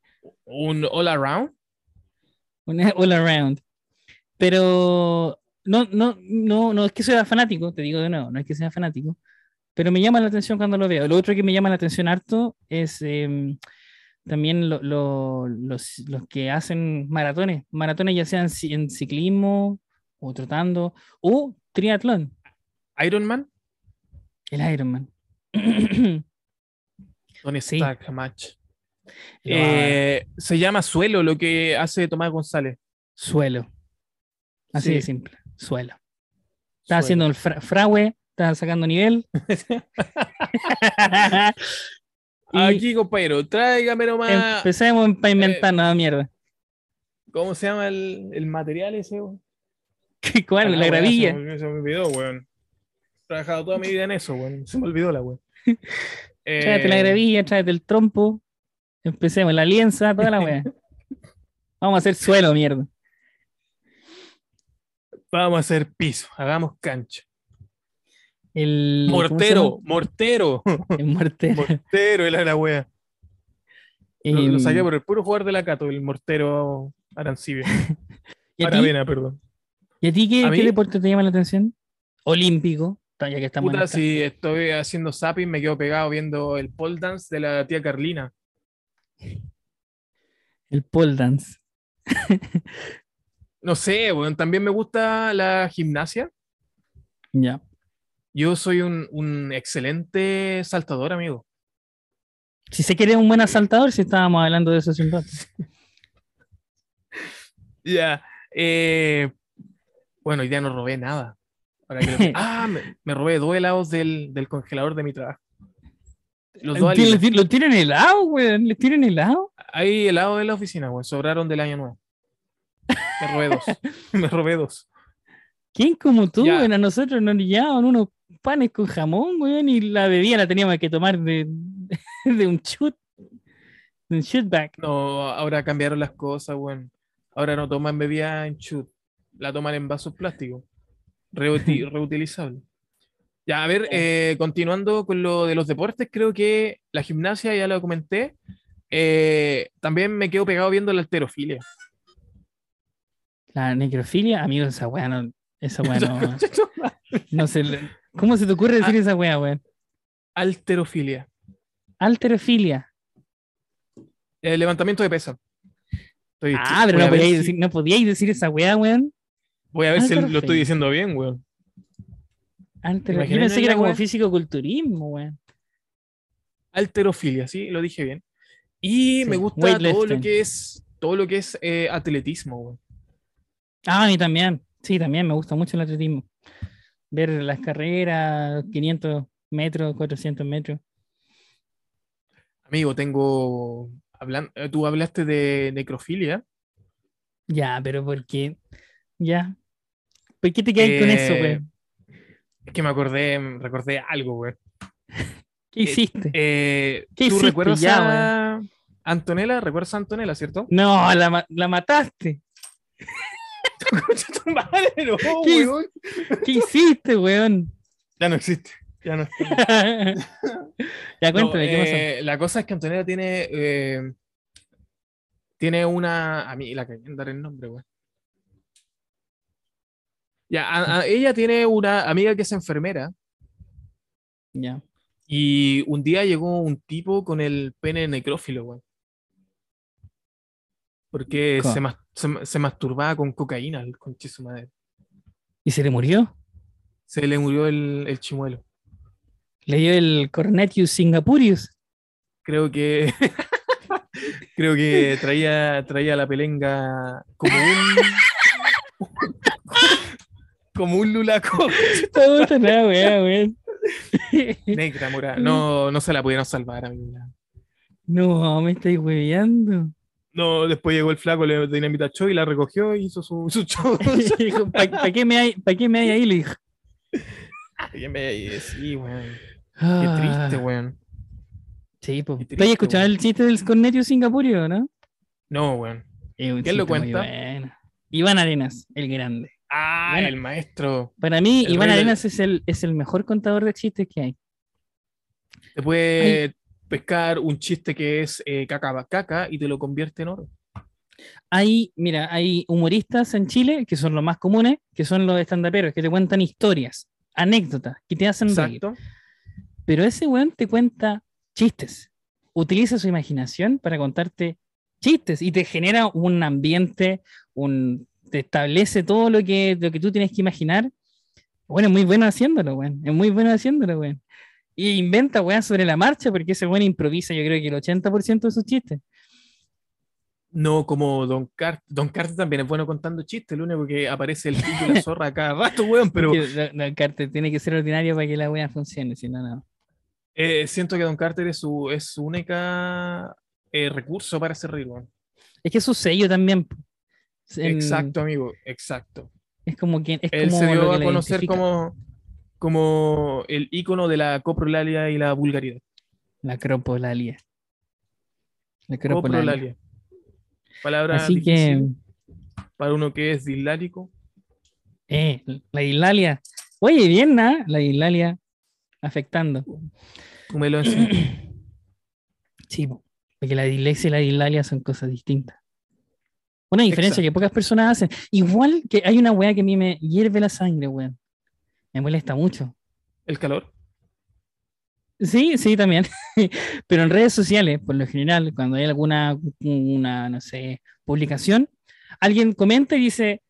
Un all around. Una (laughs) all around. Pero no, no, no, no es que sea fanático, te digo de nuevo, no es que sea fanático, pero me llama la atención cuando lo veo. Lo otro que me llama la atención harto es em, también lo- lo- los, los que hacen maratones, maratones ya sean en ciclismo o trotando o triatlón, Iron Man. el Ironman. (clears throat) Tony Sí. Stark, match. Eh, se llama suelo lo que hace Tomás González. suelo. Así Sí. de simple, suelo. Está haciendo el fra- está sacando nivel. (laughs) (laughs) Y- Aquí, compañero, tráigame nomás. Empecemos eh, para inventar nada mierda. ¿Cómo se llama el, el material ese? weón? (laughs) ¿Qué- ¿Cuál? Ah, la weón, gravilla. Se me, se me olvidó, weón. He trabajado toda mi vida en eso, weón. Se me olvidó la weón. (laughs) Tráete la Eh, gravilla, tráete el trompo. Empecemos, la lienza, toda la wea. (laughs) Vamos a hacer suelo, mierda. Vamos a hacer piso, hagamos cancha. El, ¿cómo se Mortero, mortero? El mortero. mortero, era la wea. Lo, lo Em, saqué por el puro jugador de la Cato, el mortero Arancibia. (laughs) ¿y, a ti, Aravena, perdón. y a ti qué, ¿A qué deporte te llama la atención? Olímpico, ya que estamos Puta, si estoy haciendo zapping, me quedo pegado viendo el pole dance de la tía Carlina. El pole dance. No sé, weón, también me gusta la gimnasia. Ya. Yo soy un, un excelente saltador, amigo. Si se quiere un buen asaltador, si estábamos hablando de eso hace un rato. (laughs) Ya. eh, bueno, hoy día no robé nada. Ahora que lo- (laughs) ah, me, me robé dos helados del, del congelador de mi trabajo. Los dos. ¿Lo, tienen helado, weón? ¿Le tienen helado? Hay helados en la oficina, weón. Sobraron del año nuevo. Me robé dos. (laughs) me robé dos. ¿Quién como tú, weón? A nosotros nos llevaban unos panes con jamón, weón, y la bebida la teníamos que tomar de, (laughs) de un chut. De un shootback. No, ahora cambiaron las cosas, weón. Ahora no toman bebida en chut. La toman en vasos plásticos. Reuti- (laughs) reutilizables. Ya, a ver, eh, continuando con lo de los deportes, creo que la gimnasia, ya lo comenté. Eh, también me quedo pegado viendo la alterofilia. La necrofilia, amigo, esa weá no. Esa weá (laughs) no. no se ¿Cómo se te ocurre decir Ah. esa weá, weón? Alterofilia. Alterofilia. El levantamiento de peso. Estoy- Ah, pero no podíais si- decir, no podíais decir esa weá, weón. Voy a ver si lo Alterofilia. estoy diciendo bien, weón. Altero- Yo pensé que era como físico-culturismo, weón. Alterofilia, sí, lo dije bien. Y Sí, me gusta todo lo que es todo lo que es eh, atletismo, weón. Ah, a mí también. Sí, también me gusta mucho el atletismo. Ver las carreras, 500 metros, 400 metros. Amigo, tengo. hablan- eh, tú hablaste de necrofilia. Ya, pero ¿por qué? Ya. ¿Por qué te quedas con eso, Eh, weón? Es que me acordé, recordé algo, güey. (laughs) ¿Qué hiciste? Eh, ¿Qué ¿Tú hiciste recuerdas ya, a Antonella? ¿Recuerdas a Antonella, cierto? No, la, la mataste. (laughs) Concha tu madre, no, ¿Qué weón. ¿Qué hiciste, weón? Ya no existe. Ya no existe. (laughs) ya No, cuéntame, ¿qué pasó? eh, La cosa es que Antonella tiene. eh, tiene una. A mí la que dar el nombre, weón. Ya, a- a- ella tiene una amiga que es enfermera Ya. y un día llegó un tipo con el pene necrófilo, weón. Porque ¿Cómo? se, mas- se ma- se masturbaba con cocaína, el conche su madre. ¿Y se le murió? Se le murió el, el chimuelo. Le dio el Cornetius Singapurius. Creo que. (laughs) creo que traía, traía la pelenga como un. (laughs) como un lulaco. (laughs) La weá, weón. Negra, mora. No, no se la pudieron salvar, amigo. No, me estáis hueveando. No, después llegó el flaco, le dinamita show y la recogió y hizo su, su show. (laughs) ¿para qué me hay, pa' qué me hay ahí? Le dijo. Y en vez de- sí, weón. Qué Ah, triste, weón. Sí, pues. Qué ¿Tú has escuchado el chiste del Cornetius Singapurio, no? No, weón. ¿Quién lo cuenta? bueno. Iván Arenas, el grande. Ah, Bueno. el maestro. Para mí, El Iván del- Arenas es el, es el mejor contador de chistes que hay. Te puede pescar un chiste que es eh, caca caca y te lo convierte en oro. Hay, mira, hay humoristas en Chile que son los más comunes, que son los estandaperos, que te cuentan historias, anécdotas, que te hacen reír. Exacto. Pero ese weón te cuenta chistes. Utiliza su imaginación para contarte chistes y te genera un ambiente, un, te establece todo lo que, lo que tú tienes que imaginar. Bueno, es muy bueno haciéndolo, weón. Es muy bueno haciéndolo, weón. Y inventa, weón, sobre la marcha porque ese weón improvisa, yo creo que el 80% de sus chistes. No como Don Carter. Don Carter también es bueno contando chistes. Lo único que aparece el pico y la zorra cada rato, weón. Pero Porque Don- Don Carter tiene que ser ordinario para que la weá funcione, si no, no. eh, siento que Don Carter es su, es su única eh, recurso para hacer reír, weón. Es que es su sello también. En- Exacto, amigo. Exacto. Es como que es Él como se dio a conocer como, como el ícono de la coprolalia y la vulgaridad. La cropolalia. La cropolalia. Coprolalia. Palabra Así que, para uno que es dislálico. eh, la dislalia. Oye, bien, ¿no? La dislalia afectando. Tú me lo enseñas. Sí, po, porque la dislexia y la dislalia son cosas distintas. Una diferencia que pocas personas hacen. Igual que hay una weá que a mí me hierve la sangre, weón. Me molesta mucho. El calor. Sí, sí, también. (laughs) Pero en redes sociales, por lo general, cuando hay alguna, una, no sé, publicación, alguien comenta y dice,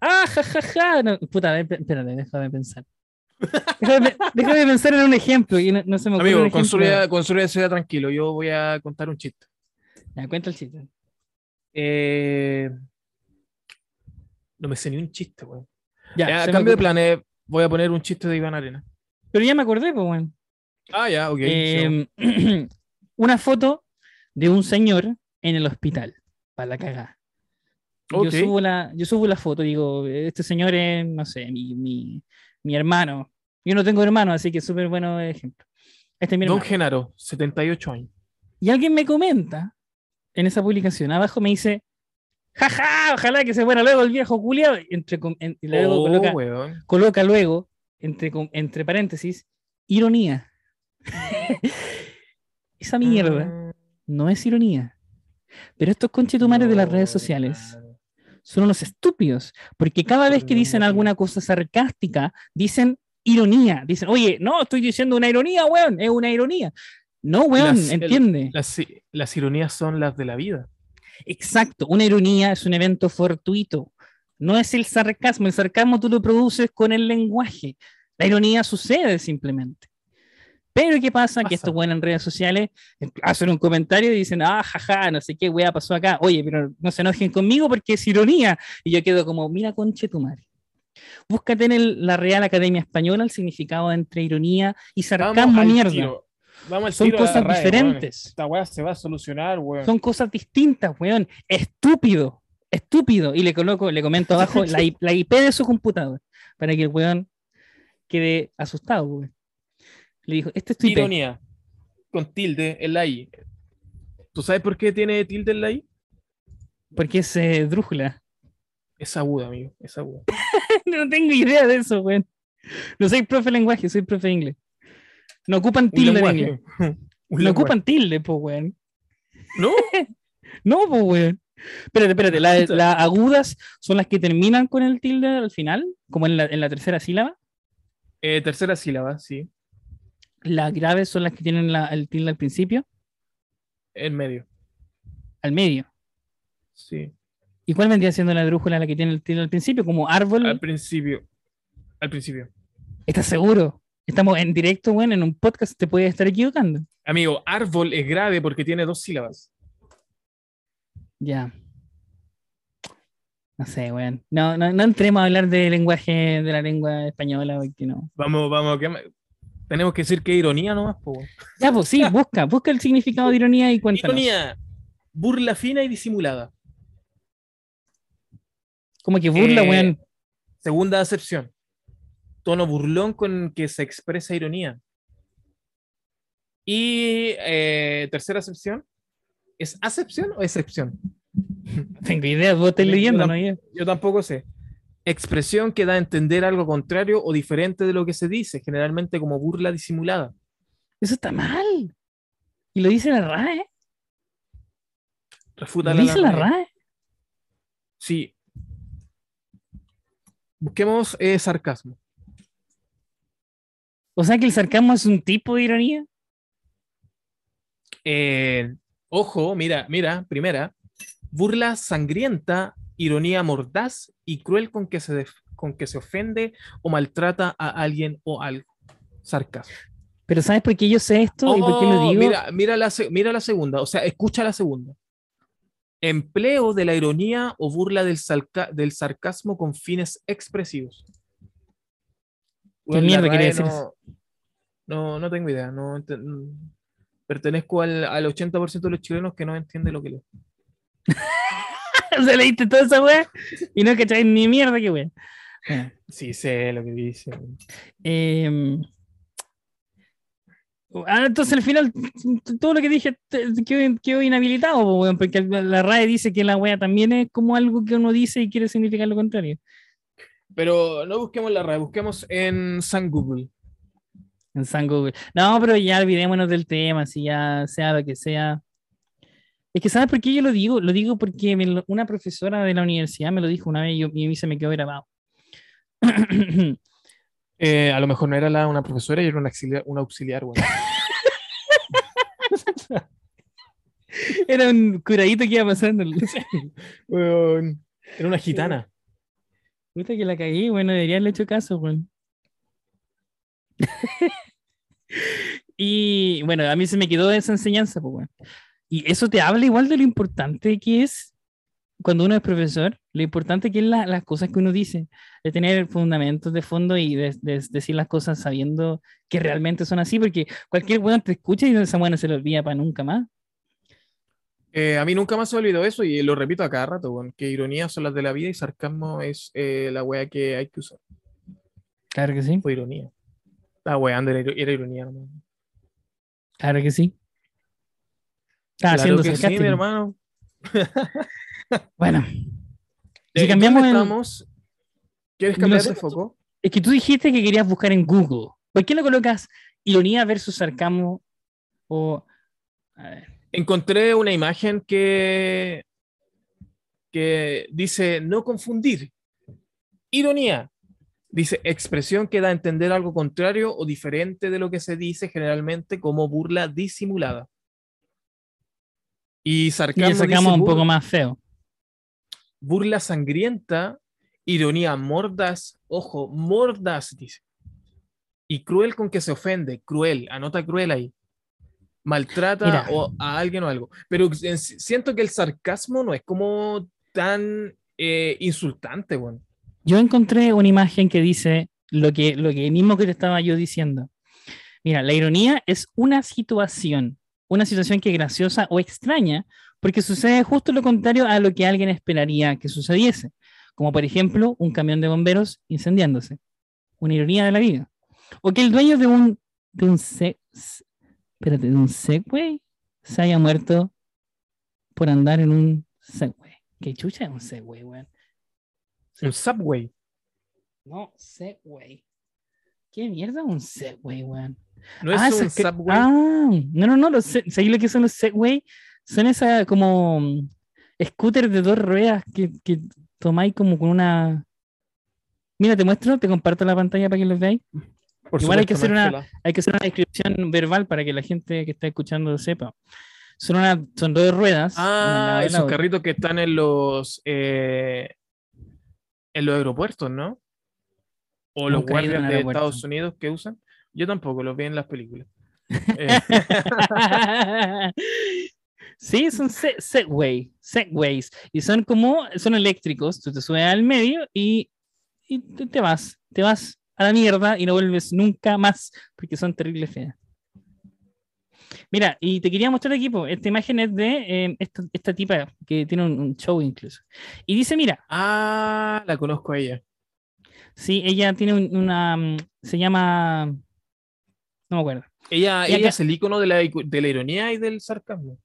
ah, ja, ja, ja. No, puta, espérate, déjame pensar. (laughs) Déjame, déjame pensar en un ejemplo y no, no se me ocurre Amigo, construya, construya ciudad tranquilo. Yo voy a contar un chiste. Ya, cuenta el chiste. Eh, no me sé ni un chiste, weón. Ya, Ya, cambio de planes, voy a poner un chiste de Iván Arena. Pero ya me acordé, pues, bueno. Ah, ya, ok. Eh, (clears throat) una foto de un señor en el hospital, para la cagada. Ok. Yo, subo la, yo subo la foto, digo, este señor es, no sé, mi, mi, mi hermano. Yo no tengo hermano, así que súper bueno ejemplo. Este es mi Don hermano. Genaro, 78 años. Y alguien me comenta en esa publicación, abajo me dice, jaja, ojalá que se muera luego el viejo culiado. Entre, en- y luego oh, coloca, weón. coloca luego, entre, entre paréntesis, ironía. (laughs) Esa mierda Mm, no es ironía. Pero estos conchetumares de las redes no, sociales son unos estúpidos, porque cada vez que No, dicen no. alguna cosa sarcástica, dicen ironía. Dicen, oye, no, estoy diciendo una ironía, weón, es una ironía. No, weón, Las- el- entiende. Las, i- las ironías son las de la vida. Exacto, una ironía es un evento fortuito. No es el sarcasmo, el sarcasmo tú lo produces con el lenguaje. La ironía sucede simplemente. Pero ¿qué pasa? Que estos weones en redes sociales hacen un comentario y dicen, ah, jaja, no sé qué weá pasó acá. Oye, pero no se enojen conmigo porque es ironía. Y yo quedo como, mira, conche tu madre. Búscate en el- la Real Academia Española el significado entre ironía y sarcasmo, mierda. tiro. Vamos al Son cosas weón. diferentes. Esta weá se va a solucionar, weón. Son cosas distintas, weón. Estúpido, estúpido. Y le coloco, le comento (laughs) abajo la, IP de su computador para que el weón quede asustado, weón. Le dijo, este es tu IP. Ironía. Con tilde en la I. ¿Tú sabes por qué tiene tilde en la I? Porque es eh, drújula. Es aguda, amigo. Es aguda. (laughs) no tengo idea de eso, weón. No soy profe de lenguaje, soy profe de inglés. No ocupan tilde. (laughs) Un No lenguaje. ocupan tilde, po, weón. ¿No? (laughs) No, po, weón. Espérate, espérate. la- Las agudas son las que terminan con el tilde al final, como en la, en la tercera sílaba. Eh, tercera sílaba, sí. Las graves son las que tienen la- el tilde al principio, En medio. al medio. Sí. ¿Y cuál vendría siendo la drújula la que tiene el tilde al principio? Como árbol. Al principio. Al principio. ¿Estás seguro? Estamos en directo, bueno, en un podcast te puedes estar equivocando. Amigo, árbol es grave porque tiene dos sílabas. Ya. No sé, weón. No, no, no entremos a hablar de lenguaje de la lengua española, porque no. Vamos, vamos, que tenemos que decir que ironía nomás, po. weón. Ya, pues sí, busca, busca el significado de ironía y cuéntanos. Ironía. Burla fina y disimulada. Como que burla, Eh, weón. Segunda acepción. Tono burlón con que se expresa ironía. Y eh, tercera acepción. ¿Es acepción o excepción? (laughs) Tengo idea, vos estás leyendo, ¿no? Yo- Yo tampoco sé. Expresión que da a entender algo contrario o diferente de lo que se dice, generalmente como burla disimulada. Eso está mal. Y lo dice la RAE. Refuta Lo dice la RAE. Sí. Busquemos eh, sarcasmo. O sea que el sarcasmo es un tipo de ironía. Eh, ojo, mira, mira, primera. Burla sangrienta, ironía mordaz y cruel con que se, con que se ofende o maltrata a alguien o algo. Sarcasmo. Pero ¿sabes por qué yo sé esto y por qué lo Oh, digo? Mira, mira, la, mira la segunda, o sea, escucha la segunda. Empleo de la ironía o burla del sarcasmo con fines expresivos. La mierda quiere RAE decir no, no, no tengo idea. No, pertenezco al, al 80% de los chilenos que no entiende lo que leo. (laughs) o sea, leíste toda esa weá y no cacháis ni mierda que weá. Bueno, Sí, sé lo que dice. em, ah, entonces al final todo lo que dije quedó, quedó inhabilitado, porque la la RAE dice que la weá también es como algo que uno dice y quiere significar lo contrario. Pero no busquemos la RAE, busquemos en San Google. En San Google. No, pero ya olvidémonos del tema, si ya sea lo que sea. Es que, ¿sabes por qué yo lo digo? Lo digo porque me una profesora de la universidad me lo dijo una vez y, yo, y a mí se me quedó grabado. (coughs) Eh, a lo mejor no era la, una profesora y era una auxiliar, una auxiliar. (laughs) Era un curadito que iba pasando. (laughs) Weón, Era una gitana. Puta que la cagué, bueno, debería haberle hecho caso, weón. (laughs) y bueno, a mí se me quedó esa enseñanza, pues, weón. Y eso te habla igual de lo importante que es cuando uno es profesor, lo importante que es la- las cosas que uno dice, de tener fundamentos de fondo y de, de decir las cosas sabiendo que realmente son así, porque cualquier weón te escucha y esa weón se lo olvida para nunca más. Eh, a mí nunca más se me olvidó eso y lo repito a cada rato, que ironías son las de la vida y sarcasmo es eh, la wea que hay que usar. Claro que sí, Fue ironía. Estaba weando, era, iro- era ironía, hermano. claro que sí. Estaba Claro haciendo que sí, mi hermano. (laughs) Bueno, Si cambiamos ¿dónde el- estamos? ¿Quieres cambiar de foco? Es que tú dijiste que querías buscar en Google. ¿Por qué no colocas ironía versus sarcasmo? O. A ver. Encontré una imagen que, que dice no confundir. Ironía. Dice expresión que da a entender algo contrario o diferente de lo que se dice generalmente como burla disimulada. Y Y sarcasmo le sacamos dice un poco más feo. burla sangrienta, ironía mordaz, ojo, mordaz, dice. Y cruel con que se ofende, cruel, anota cruel ahí. Maltrata Mira. o a alguien o algo. Pero en- siento que el sarcasmo no es como tan eh, insultante, bueno. Yo encontré una imagen que dice lo que, lo que mismo que te estaba yo diciendo. Mira, la ironía es una situación, una situación que es graciosa o extraña, porque sucede justo lo contrario a lo que alguien esperaría que sucediese. Como por ejemplo, un camión de bomberos incendiándose. Una ironía de la vida. O que el dueño de un, de un, espérate, de un Segway se haya muerto por andar en un Segway. ¿Qué chucha es un Segway, weón? Un subway. No, Segway. ¿Qué mierda es un Segway, weón? No es Ah, un subway. Ah, no, no, no, los ¿sabéis lo que son los Segway? Son esas como, scooter de dos ruedas que, que tomáis como con una. Mira, te muestro, te comparto la pantalla para que los veáis. Por Igual hay que hacer una-. Hay que hacer una descripción verbal para que la gente que está escuchando sepa. Son, una, son dos ruedas. Ah, esos carritos que están en los eh, en los aeropuertos, ¿no? O los guardias de. Estados Unidos que usan. Yo tampoco, los vi en las películas. (laughs) Eh, sí, son se- Segway, Segways. Y son como, son eléctricos. Tú te subes al medio y, y te, te vas. Te vas a la mierda y no vuelves nunca más porque son terribles feas. Mira, y te quería mostrar aquí, po, esta imagen es de eh, esta, esta tipa que tiene un, un show incluso. Y dice, mira, ah, la conozco a ella. sí, ella tiene un- una, mm, se llama, no me acuerdo. Ella, ella acá- es el icono de la, de la ironía y del sarcasmo.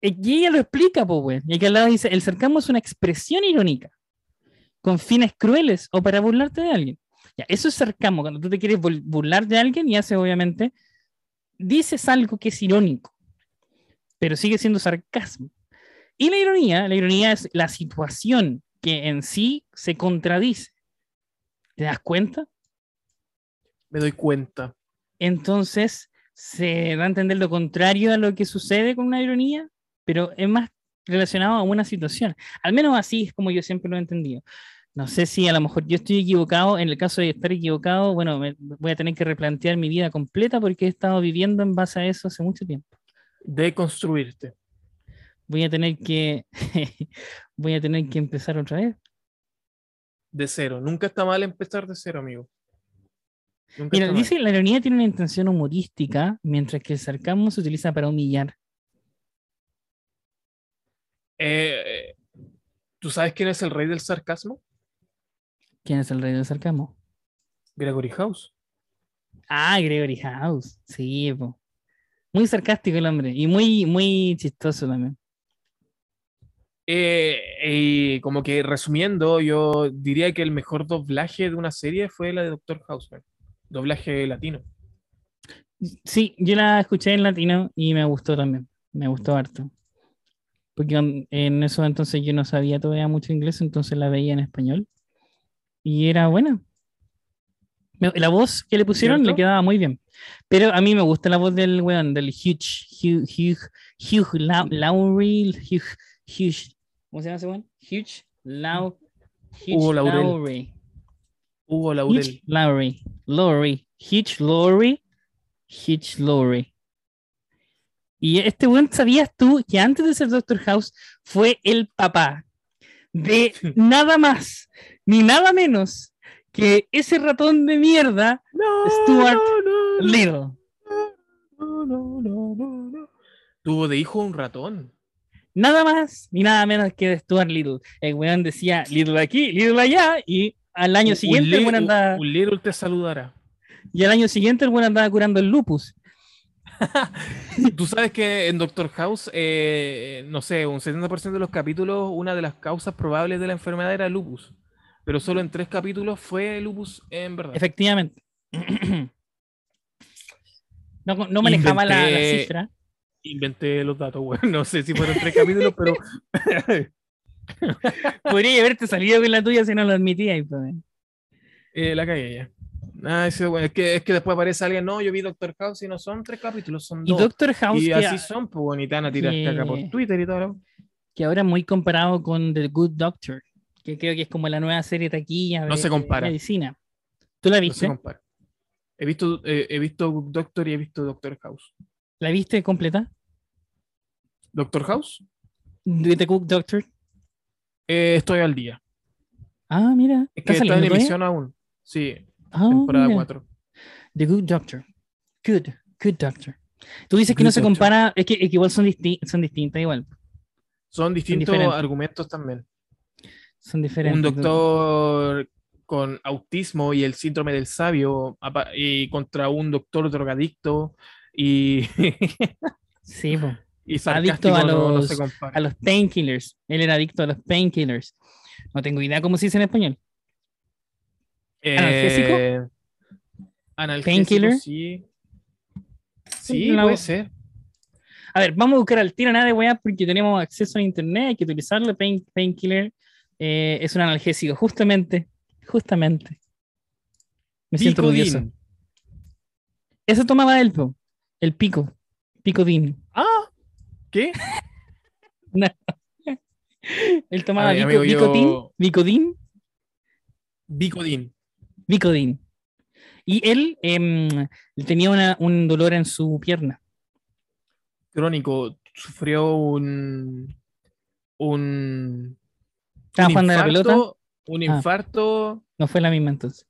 Eh, Y ella lo explica, güey. Y aquí al lado dice, el sarcasmo es una expresión irónica, con fines crueles o para burlarte de alguien. Ya, eso es sarcasmo, cuando tú te quieres burlar de alguien y haces, obviamente, dices algo que es irónico, pero sigue siendo sarcasmo. Y la ironía, la ironía es la situación que en sí se contradice. ¿Te das cuenta? Me doy cuenta. Entonces se da a entender lo contrario a lo que sucede con una ironía, pero es más relacionado a una situación. Al menos así es como yo siempre lo he entendido. No sé si a lo mejor yo estoy equivocado. En el caso de estar equivocado, bueno, me- voy a tener que replantear mi vida completa porque he estado viviendo en base a eso hace mucho tiempo. De construirte. Voy a tener que, (laughs) voy a tener que empezar otra vez. De cero. Nunca está mal empezar de cero, amigo. Nunca Mira, mal. dice que la ironía tiene una intención humorística, mientras que el sarcasmo se utiliza para humillar. Eh, ¿Tú sabes quién es el rey del sarcasmo? ¿Quién es el rey del sarcasmo? Gregory House. Ah, Gregory House. Sí, po. Muy sarcástico el hombre y muy, muy chistoso también. Eh, como que resumiendo, yo diría que el mejor doblaje de una serie fue la de Doctor House. Doblaje latino. Sí, yo la escuché en latino y me gustó también. Me gustó harto. Porque en- en eso entonces yo no sabía todavía mucho inglés, entonces la veía en español. Y era buena. La voz que le pusieron le quedaba muy bien. Pero a mí me gusta la voz del weón, del Hugh, Hugh, Hugh, Hugh Lau- Laurie, Hugh, Hugh, ¿cómo se llama ese weón? Hugh Lau, Hugh Hugo Laurel. Laurie. Hugo Laurel. Laurie. Laurie. Hugh Laurie. Hugh Laurie. Y este weón, ¿sabías tú que antes de ser Doctor House fue el papá de (laughs) nada más ni nada menos que ese ratón de mierda, No, Stuart no, no, no, Little? no, no, no, no, no. Tuvo de hijo un ratón. Nada más ni nada menos que de Stuart Little. El weón decía Little aquí, Little allá, y al año siguiente un, el weón andaba, un- un Little te saludará. y al año siguiente el weón andaba curando el lupus. (laughs) Tú sabes que en Doctor House, eh, no sé, un 70% de los capítulos, una de las causas probables de la enfermedad era lupus. Pero solo en tres capítulos fue lupus en verdad. Efectivamente. (clears throat) No, no manejaba la, la Inventé- cifra. Inventé los datos, bueno, no sé si fueron tres capítulos, pero (laughs) Podría haberte salido con la tuya si no lo admitías. pues. eh, la cagué ya. Ah, ese, bueno, es, que, es que después aparece alguien, no, yo vi Doctor House y no son tres capítulos, son Y dos. Doctor House, Y que, así son, pues bueno, y te van a tirar que- caca por Twitter y todo. lo- que ahora es muy comparado con The Good Doctor, que creo que es como la nueva serie taquilla No de, se compara. de medicina. ¿Tú la No se viste? compara. He visto, eh, he visto Doctor y he visto Doctor House. ¿La viste completa? Doctor House, ¿De The Good Doctor? eh, estoy al día. Ah, mira. Es que está en emisión aún. Sí, Ah, temporada mira. 4. The Good Doctor. Good, Good Doctor. Tú dices que Good no se Doctor. compara, es que, es que igual son, disti- son distintas igual. Son distintos argumentos también. Son diferentes. Un doctor con autismo y el síndrome del sabio y contra un doctor drogadicto y, (laughs) Sí, po. y Adicto a no, no los- a los painkillers. Él era adicto a los painkillers. No tengo idea cómo se dice en español. Eh, analgésico, Painkiller. Sí, sí puede ser. A ver, vamos a buscar al tiro nada de weá porque tenemos acceso a internet, hay que utilizarlo. Pain, painkiller eh, es un analgésico, justamente. Justamente. Me siento orgulloso. Picodin. Eso tomaba él, po, el pico. Picodin. Ah, ¿qué? (laughs) Él tomaba Ay, Vico- amigo, yo- Vicodin, Bicodin. Vicodin. Y él em, tenía una- un dolor en su pierna. Crónico. Sufrió un. Un. Estaba jugando a la pelota. infarto, Un Ah. infarto. No fue la misma entonces.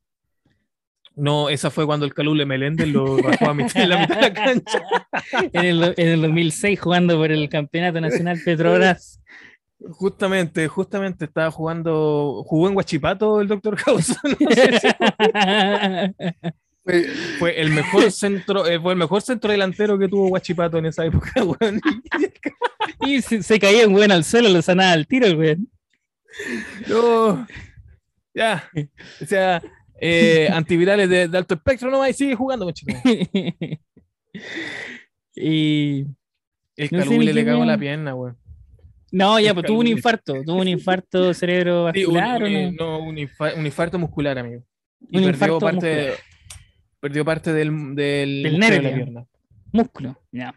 No, esa fue cuando el Calule Meléndez lo bajó a mitad, en la mitad de la cancha. (laughs) En el, en el 2006 jugando por el Campeonato Nacional Petrobras. Justamente, justamente estaba jugando, jugó en Guachipato el Dr. House. No sé si (laughs) fue, fue el mejor centro, eh, fue el mejor centro delantero que tuvo Guachipato en esa época, (laughs) weón. y se, se caía un weón al suelo, lo sanaba al tiro, el weón. No, ya, o sea, eh, (laughs) antivirales de, de alto espectro nomás y sigue jugando, (laughs) y El No Calule le cagó la pierna, weón. no, ya, El pues tuvo un infarto, tuvo un infarto (laughs) Sí, un, cerebrovascular. ¿o un- no? un infa- un infarto muscular, amigo. Y Un perdió parte, muscular. perdió parte del, del, Del músculo de la nervio. pierna. Músculo, ya.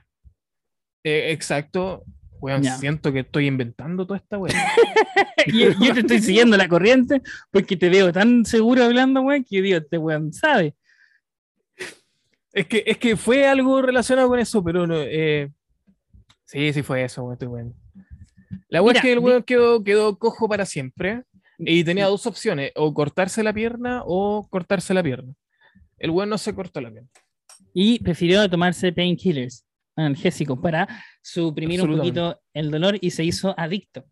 Eh, exacto. Weón, siento que estoy inventando toda esta weá. (laughs) yo, yo te estoy siguiendo la corriente porque te veo tan seguro hablando, weón, que yo digo, este weón sabe. es, que, es que fue algo relacionado con eso, pero no. eh, sí, sí fue eso, weón, estoy bueno. La Mira, es que el weón quedó, quedó cojo para siempre y tenía dos opciones: o cortarse la pierna o cortarse la pierna. El weón no se cortó la pierna. Y prefirió tomarse painkillers, analgésicos, para suprimir un poquito el dolor y se hizo adicto.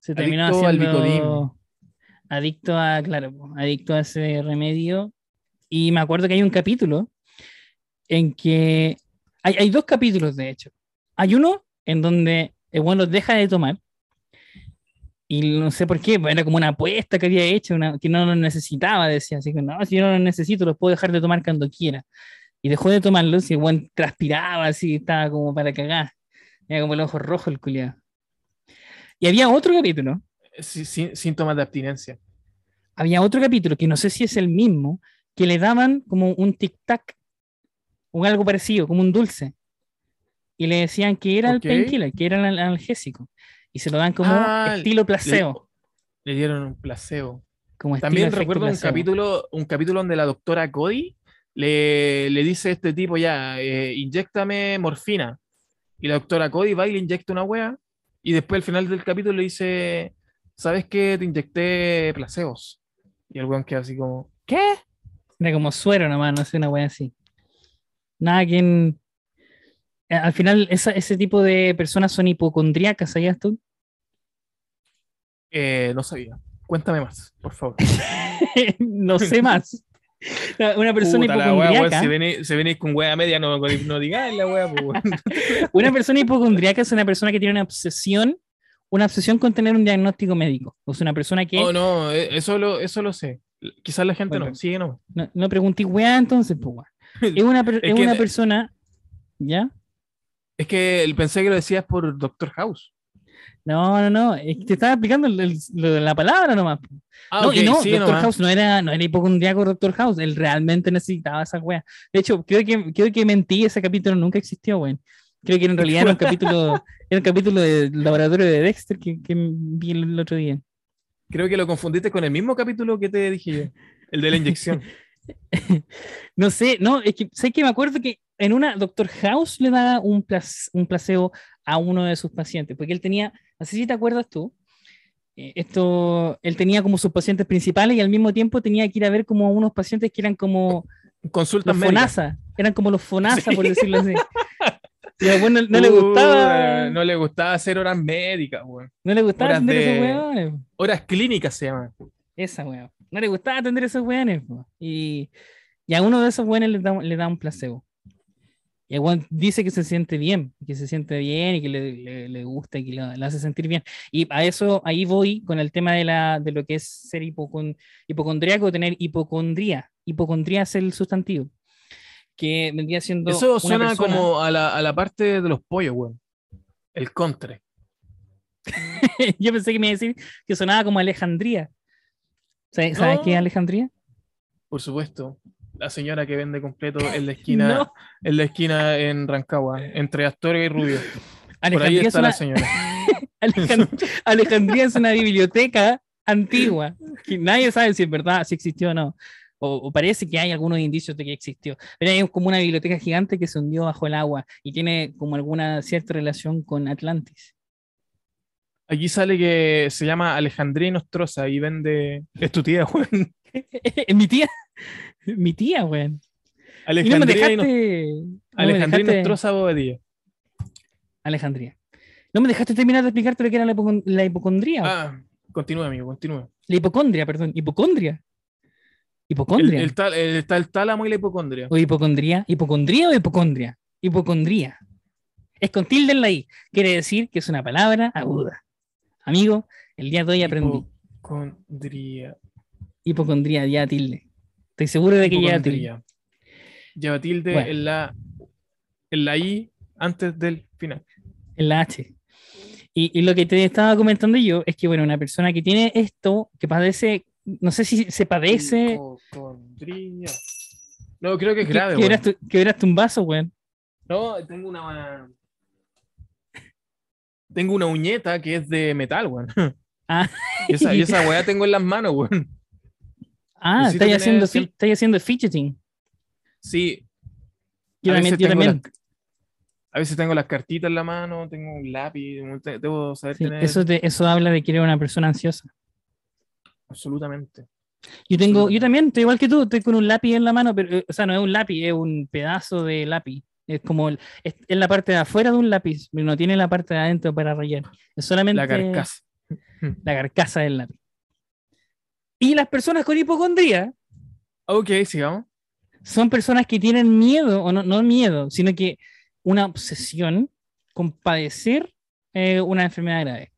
Se terminó Adicto al haciendo Vicodin. adicto a, claro, adicto a ese remedio. Y me acuerdo que hay un capítulo en que hay, hay dos capítulos, de hecho. Hay uno en donde el bueno deja de tomar. Y no sé por qué, pues, era como una apuesta que había hecho, una- que no lo necesitaba, decía. Así que no, si yo no lo necesito, los puedo dejar de tomar cuando quiera. Y dejó de tomarlos y el buen transpiraba así, estaba como para cagar. Era como el ojo rojo el culiado. Y había otro capítulo, Sí, sí, síntomas de abstinencia. había otro capítulo que no sé si es el mismo, que le daban como un tic-tac, o algo parecido, como un dulce. Y le decían que era Ok. el painkiller, que era el analgésico. Y se lo dan como Ah, estilo placebo. Le dieron un placebo. como También recuerdo un capítulo, un capítulo donde la doctora Cody le, le dice a este tipo ya, eh, inyéctame morfina. Y la doctora Cody va y le inyecta una wea. Y después al final del capítulo le dice, ¿sabes qué? Te inyecté placebos. Y el weón queda así como, ¿qué? Era como suero nomás, no sé, una wea así. Nada que en- eh, Al final, esa- ese tipo de personas son hipocondríacas, ¿sabías tú? Eh, no sabía. Cuéntame más, por favor. (laughs) no sé más. Una persona Puta la wea, si venís, si con wea media, no, no digáis la wea, pues. (laughs) Una persona hipocondríaca es una persona que tiene una obsesión, una obsesión con tener un diagnóstico médico. O sea, una persona que Oh, no, eh, eso lo, eso lo sé. Quizás la gente Bueno. no, sigue no. no, no pregunté, weá, entonces, pues, weá. Es una, (laughs) Es es que- una persona, ¿ya? Es que pensé que lo decías por Doctor House. No, no, no, te estaba explicando el- el- la palabra nomás. Ah, no, ok, y no, sí, Doctor nomás. House no era, no era hipocondriaco Doctor House, él realmente necesitaba esa wea. De hecho, creo que, creo que mentí, ese capítulo nunca existió, weón. Creo que en realidad era un capítulo, (laughs) era un capítulo del laboratorio de Dexter que, que vi el otro día. Creo que lo confundiste con el mismo capítulo que te dije yo, el de la inyección. (laughs) No sé, no, es que sé que me acuerdo que en una Doctor House le daba un, plas- un placebo a uno de sus pacientes, porque él tenía, así si te acuerdas tú, eh, esto, él tenía como sus pacientes principales y al mismo tiempo tenía que ir a ver como a unos pacientes que eran como Consultas. FONASA, eran como los FONASA, Sí. por decirlo así. (laughs) Y bueno, no le Uh, gustaba, No le gustaba hacer horas médicas, weón. no le gustaba horas atender a esos de- weones. Horas clínicas se llaman. Esa weón. No le gustaba atender esos weones. Y, y a uno de esos weones le da, le da un placebo. Y weón dice que se siente bien, que se siente bien y que le, le- le gusta y que lo- le hace sentir bien. Y a eso, ahí voy con el tema de, la, de lo que es ser hipocon, hipocondríaco, tener hipocondría. Hipocondría es el sustantivo. que vendría siendo. Eso suena persona- como a la, a la parte de los pollos, weón. El contre. (laughs) Yo pensé que me iba a decir que sonaba como Alejandría. ¿Sabes, ¿sabes qué es Alejandría? Por supuesto. La señora que vende completo (laughs) en la esquina, No. en la esquina en Rancagua, entre Astorga y Rubio. Por ahí es, está una, la señora. (laughs) Alejan- Alejandría es una biblioteca antigua que nadie sabe si es verdad, si existió o no. O, o parece que hay algunos indicios de que existió. Pero hay como una biblioteca gigante que se hundió bajo el agua y tiene como alguna cierta relación con Atlantis. Aquí sale que se llama Alejandría Nostrosa y vende. Es tu tía, weón. (laughs) mi tía, mi tía, weón. Y no me Alejandría, dejaste. no Alejandría dejaste- Bobadilla. Alejandría. No me dejaste terminar de explicarte lo que era la, hipocon- la hipocondría. Ah, continúa, amigo, continúa. La hipocondria, perdón. Hipocondria. El, Hipocondria. el tal- el- está el tálamo y la hipocondria. O hipocondría. ¿Hipocondría o hipocondria? Hipocondría. Es con tilde en la I. Quiere decir que es una palabra aguda. Amigo, el día de hoy aprendí. Hipocondría. Hipocondría, ya tilde. Estoy seguro de que ya tilde. Lleva tilde Bueno. en la en la I antes del final. En la H. Y, y lo que te estaba comentando yo es que, bueno, una persona que tiene esto, que padece, no sé si se padece, Hipocondría. No, creo que es que, grave, quebraste, weón. quebraste un vaso, weón. No, tengo una. Tengo una uñeta que es de metal, weón. Ah. (laughs) Y esa, y esa (laughs) weá tengo en las manos, weón. Ah, estáis haciendo, estáis haciendo fidgeting. Sí. Yo a también, veces yo tengo también. las- a veces tengo las cartitas en la mano, tengo un lápiz, debo saber Sí, tener eso, te- eso habla de que eres una persona ansiosa. absolutamente. Yo tengo, yo también, estoy igual que tú, estoy con un lápiz en la mano, pero, eh, o sea, no es un lápiz, es un pedazo de lápiz. Es como, el- es, es la parte de afuera de un lápiz, pero no tiene la parte de adentro para rayar. Es solamente La carcasa. la carcasa del lápiz. Y las personas con hipocondría Ok, sigamos. son personas que tienen miedo, o no, no miedo, sino que una obsesión con padecer eh, una enfermedad grave.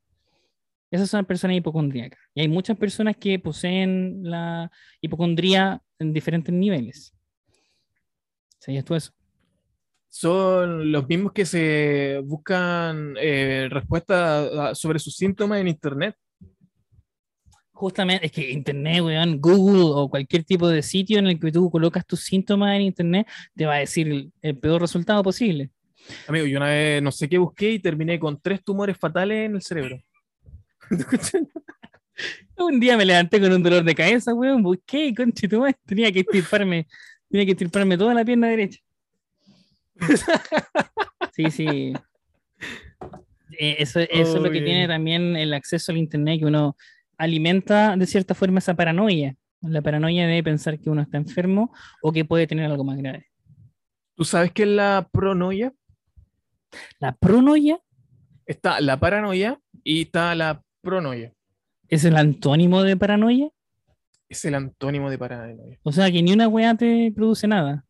Esas son personas hipocondríacas. Y hay muchas personas que poseen la hipocondría en diferentes niveles. ¿Sabías tú eso? Son los mismos que se buscan eh, respuestas sobre sus síntomas en internet. Justamente, es que Internet, weón, Google o cualquier tipo de sitio en el que tú colocas tus síntomas en Internet, te va a decir el, el peor resultado posible. Amigo, yo una vez no sé qué busqué y terminé con tres tumores fatales en el cerebro. (laughs) Un día me levanté con un dolor de cabeza, weón, busqué y conche tu madre, tenía que estirparme, tenía que estirparme toda la pierna derecha. (laughs) Sí, sí. Eh, Eso, eso es lo que tiene también el acceso al internet, que uno alimenta de cierta forma esa paranoia. La paranoia de pensar que uno está enfermo o que puede tener algo más grave. ¿Tú sabes qué es la pronoia? La pronoia Está la paranoia y está la pronoia. es el antónimo de paranoia. Es el antónimo de paranoia. O sea, que ni una weá te produce nada.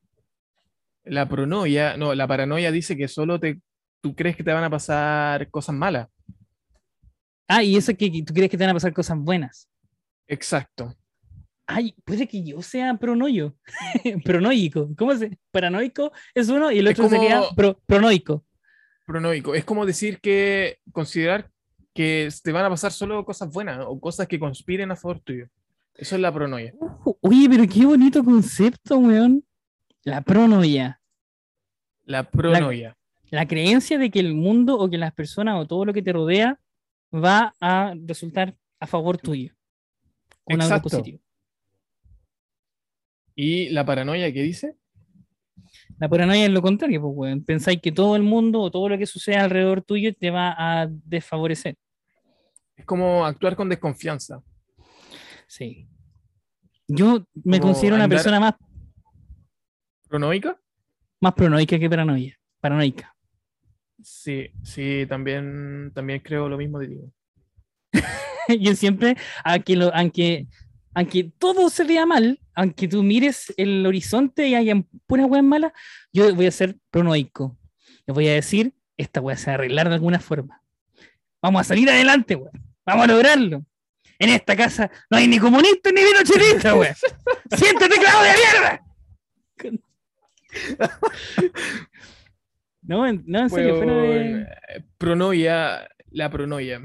La pronoia, no, la paranoia dice que solo te, tú crees que te van a pasar cosas malas. Ah, y eso que que tú crees que te van a pasar cosas buenas. Exacto. Ay, puede que yo sea pronoio. (laughs) Pronoico. ¿Cómo se? Paranoico es uno y el Es otro como- sería pro- pronoico. Pronoico. Es como decir que considerar que te van a pasar solo cosas buenas o cosas que conspiren a favor tuyo. Eso es la pronoia. Uh, oye, pero qué bonito concepto, weón. La pronoia. La pronoia. La creencia de que el mundo o que las personas o todo lo que te rodea va a resultar a favor tuyo. Con algo Exacto. positivo. ¿Y la paranoia qué dice? La paranoia es lo contrario, pues, weón. Pensáis que todo el mundo o todo lo que sucede alrededor tuyo te va a desfavorecer. Es como actuar con desconfianza. Sí. Yo me Como considero una andar- persona más, ¿Pronoica? más paranoica que paranoia. Paranoica. Sí, sí, también, también creo lo mismo de ti. (laughs) Yo siempre, aunque, lo, aunque, aunque todo se vea mal, aunque tú mires el horizonte y hayan puras weas malas, yo voy a ser pronoico. Les voy a decir, esta wea se va a arreglar de alguna forma. Vamos a salir adelante, weón. Vamos a lograrlo. En esta casa no hay ni comunista ni vinochetista, weón. (laughs) Siéntate, clavo de mierda. (laughs) no, en, no, en serio, fuera de... eh, Pronoia, la pronoia.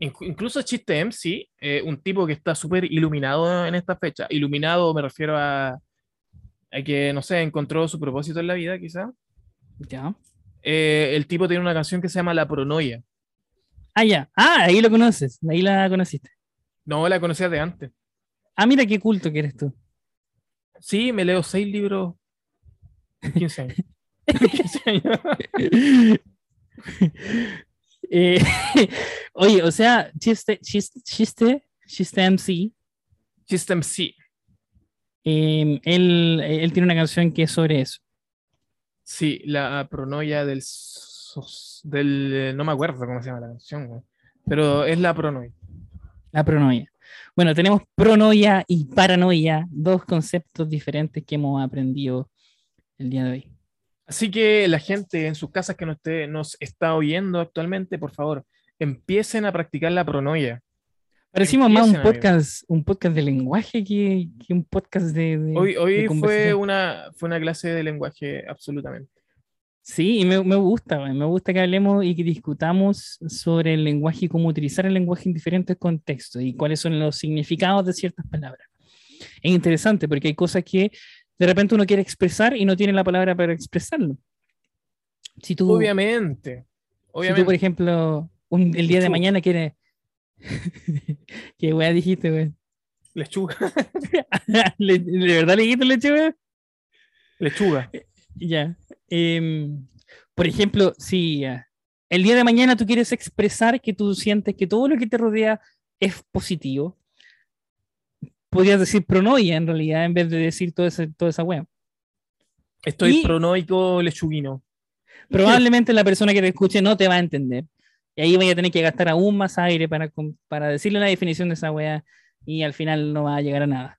Inc- incluso Chiste MC, eh, un tipo que está súper iluminado en esta fecha. Iluminado me refiero a, a que, no sé, encontró su propósito en la vida, quizá. Ya. Eh, el tipo tiene una canción que se llama La Pronoia. Ah, ya. Ah, ahí lo conoces. Ahí la conociste. No la conocía de antes. Ah, mira qué culto que eres tú. Sí, me leo seis libros en 15 años. (laughs) En 15 años. Eh, (laughs) oye, o sea, chiste, chiste, chiste, chiste MC. Chiste MC. eh, él, él tiene una canción que es sobre eso. Sí, la pronoia del, eh, No me acuerdo cómo se llama la canción, güey. Pero es la pronoia. La pronoia. Bueno, tenemos pronoia y paranoia, dos conceptos diferentes que hemos aprendido el día de hoy. Así que la gente en sus casas que nos, esté- nos está oyendo actualmente, por favor, empiecen a practicar la pronoia. Parecimos más un amigo. podcast, un podcast de lenguaje que, que un podcast de. de- Hoy, de hoy fue, conversación. una, fue una clase de lenguaje, absolutamente. Sí, y me, me gusta, me gusta que hablemos y que discutamos sobre el lenguaje y cómo utilizar el lenguaje en diferentes contextos y cuáles son los significados de ciertas palabras. Es interesante porque hay cosas que de repente uno quiere expresar y no tiene la palabra para expresarlo. Si tú, Obviamente. si tú por ejemplo, un- el día de mañana quieres... (laughs) ¿Qué weá dijiste, güey? Lechuga. (laughs) ¿Le- ¿De verdad le dijiste lechuga? Lechuga. Ya. Em, por ejemplo, si ah, el día de mañana tú quieres expresar que tú sientes que todo lo que te rodea es positivo, podrías decir pronoia en realidad en vez de decir toda esa, toda esa wea. Estoy Y- pronoico lechuguino. Probablemente la persona que te escuche no te va a entender. Y ahí vaya a tener que gastar aún más aire para, para decirle la definición de esa wea y al final no va a llegar a nada.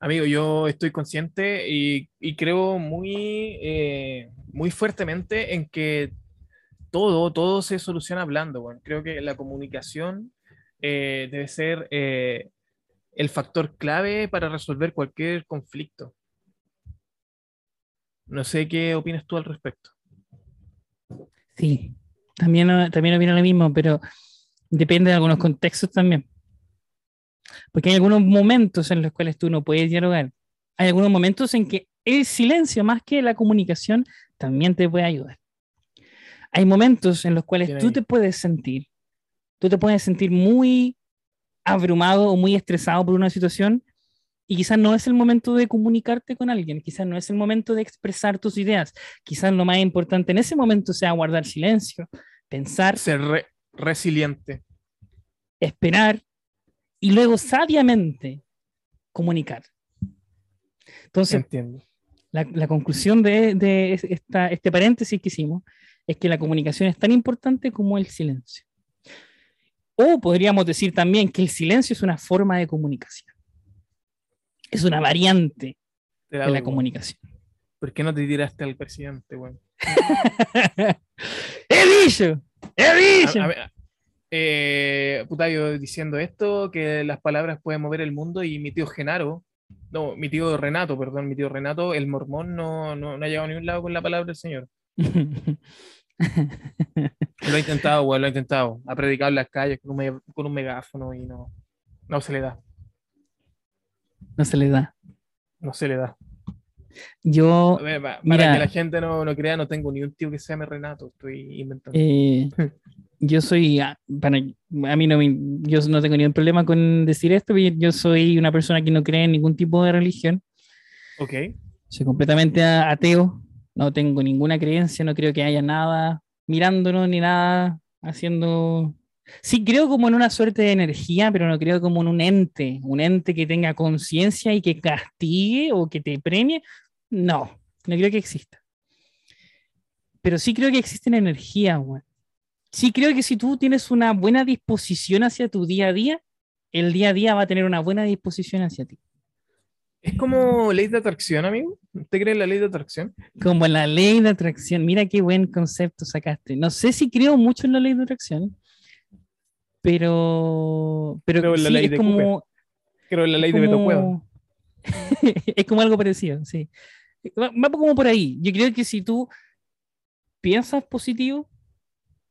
Amigo, yo estoy consciente y, y creo muy, eh, muy fuertemente en que todo, todo se soluciona hablando. Bueno, creo que la comunicación eh, debe ser eh, el factor clave para resolver cualquier conflicto. No sé qué opinas tú al respecto. Sí, también, también opino lo mismo, pero depende de algunos contextos también. Porque hay algunos momentos en los cuales tú no puedes dialogar. Hay algunos momentos en que el silencio, más que la comunicación, también te puede ayudar. Hay momentos en los cuales tú te puedes sentir, tú te puedes sentir muy abrumado o muy estresado por una situación y quizás no es el momento de comunicarte con alguien, quizás no es el momento de expresar tus ideas, quizás lo más importante en ese momento sea guardar silencio, pensar, Ser re- resiliente. esperar y luego sabiamente comunicar. Entonces, Entiendo. la, la conclusión de, de es- esta, este paréntesis que hicimos es que la comunicación es tan importante como el silencio. O podríamos decir también que el silencio es una forma de comunicación. Es una variante Te de la comunicación. ¿Por qué no te tiraste al presidente, weón? (laughs) ¡He dicho! ¡He A- dicho! a ver, eh, puta, yo diciendo esto, que las palabras pueden mover el mundo y mi tío Genaro, no, mi tío Renato, perdón, mi tío Renato, el mormón, no, no, no ha llegado a ningún lado con la palabra del Señor. (laughs) (laughs) Lo ha intentado, weón, lo ha intentado. Ha predicado en las calles con un, con un megáfono y no, no se le da, no se le da. no se le da. Yo, ver, pa- para Mira. que la gente no, no crea, no tengo ni un tío que se llame Renato, estoy inventando. eh, (laughs) yo soy, ah, para, a mí no me, yo no tengo ningún problema con decir esto, yo soy una persona que no cree en ningún tipo de religión, ok, soy completamente ateo, no tengo ninguna creencia, no creo que haya nada mirándonos ni nada haciendo... Sí creo como en una suerte de energía, pero no creo como en un ente, un ente que tenga conciencia y que castigue o que te premie. No, no creo que exista. Pero sí creo que existen energías, weón. Sí creo que si tú tienes una buena disposición hacia tu día a día, el día a día va a tener una buena disposición hacia ti. Es como ley de atracción, amigo. ¿Usted cree en la ley de atracción? Como la ley de atracción. Mira qué buen concepto sacaste. No sé si creo mucho en la ley de atracción, pero, pero Creo en la sí, ley es de como, Creo en la ley de Beto Cueva. (laughs) es como algo parecido, sí. Va, va como por ahí. Yo creo que si tú piensas positivo,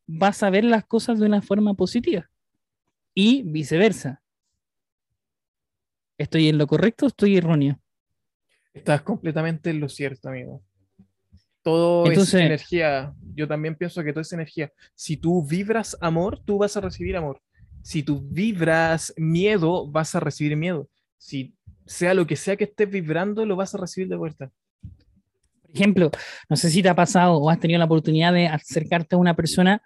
vas a ver las cosas de una forma positiva. Y viceversa. ¿Estoy en lo correcto o estoy erróneo? Estás completamente en lo cierto, amigo. Todo Entonces- es energía. Yo también pienso que todo es energía. Si tú vibras amor, tú vas a recibir amor. Si tú vibras miedo, vas a recibir miedo. Si sea lo que sea que estés vibrando, lo vas a recibir de vuelta. Por ejemplo, no sé si te ha pasado o has tenido la oportunidad de acercarte a una persona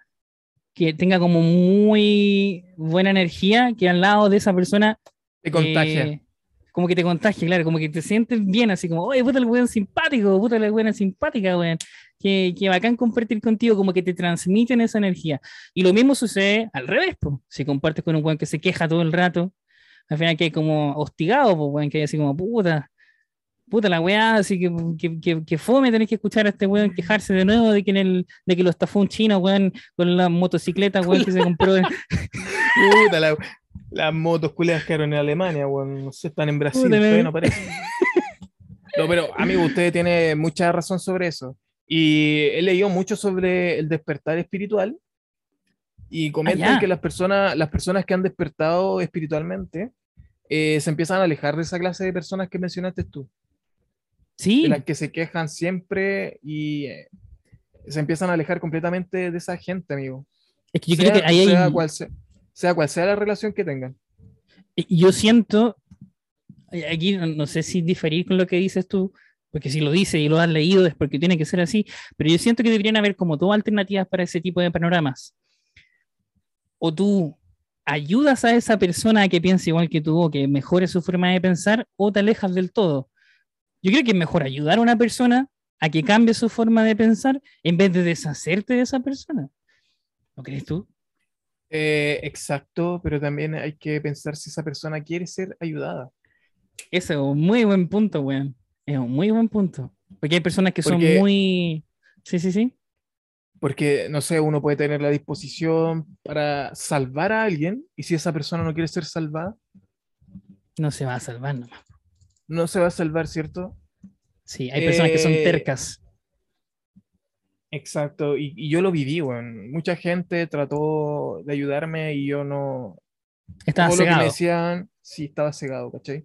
que tenga como muy buena energía, que al lado de esa persona Te contagia. eh, como que te contagia, claro, como que te sientes bien, así como, oye, puta el weón simpático, puta la buena simpática, weón. Que, que bacán compartir contigo, como que te transmiten esa energía. Y lo mismo sucede al revés, po. Si compartes con un weón que se queja todo el rato, al final que hay como hostigado, pues, weón, que hay así como, puta, puta la weá, así que, que, que, que fome tenés que escuchar a este weón quejarse de nuevo de que, en el, de que lo estafó un chino, weón, con la motocicleta, weón, que se compró. (laughs) Puta, la- las motos culeas quedaron en Alemania, weón. No sé, están en Brasil, todavía no aparecen. (laughs) No, pero amigo, usted tiene mucha razón sobre eso. Y he leído mucho sobre el despertar espiritual. Y comentan ya. que las personas, las personas que han despertado espiritualmente eh, se empiezan a alejar de esa clase de personas que mencionaste tú, Sí, de las que se quejan siempre y eh, se empiezan a alejar completamente de esa gente, amigo. es que yo sea, creo que ahí hay... sea cual sea, sea cual sea la relación que tengan. Yo siento, aquí no sé si diferir con lo que dices tú, porque si lo dices y lo has leído es porque tiene que ser así, pero yo siento que deberían haber como dos alternativas para ese tipo de panoramas. O tú ayudas a esa persona a que piense igual que tú o que mejore su forma de pensar, o te alejas del todo. Yo creo que es mejor ayudar a una persona a que cambie su forma de pensar en vez de deshacerte de esa persona. ¿No crees tú? Eh, exacto, pero también hay que pensar si esa persona quiere ser ayudada. Ese es un muy buen punto, weón. Es un muy buen punto. Porque hay personas que Porque- son muy. Sí, sí, sí. Porque, no sé, uno puede tener la disposición para salvar a alguien y si esa persona no quiere ser salvada, No se va a salvar nomás. no se va a salvar, ¿cierto? Sí, hay personas que son Eh, tercas. Exacto, y, y yo lo viví. Mucha gente trató de ayudarme y yo no... Estaba todo lo que me cegado. decían, sí, estaba cegado, ¿cachai?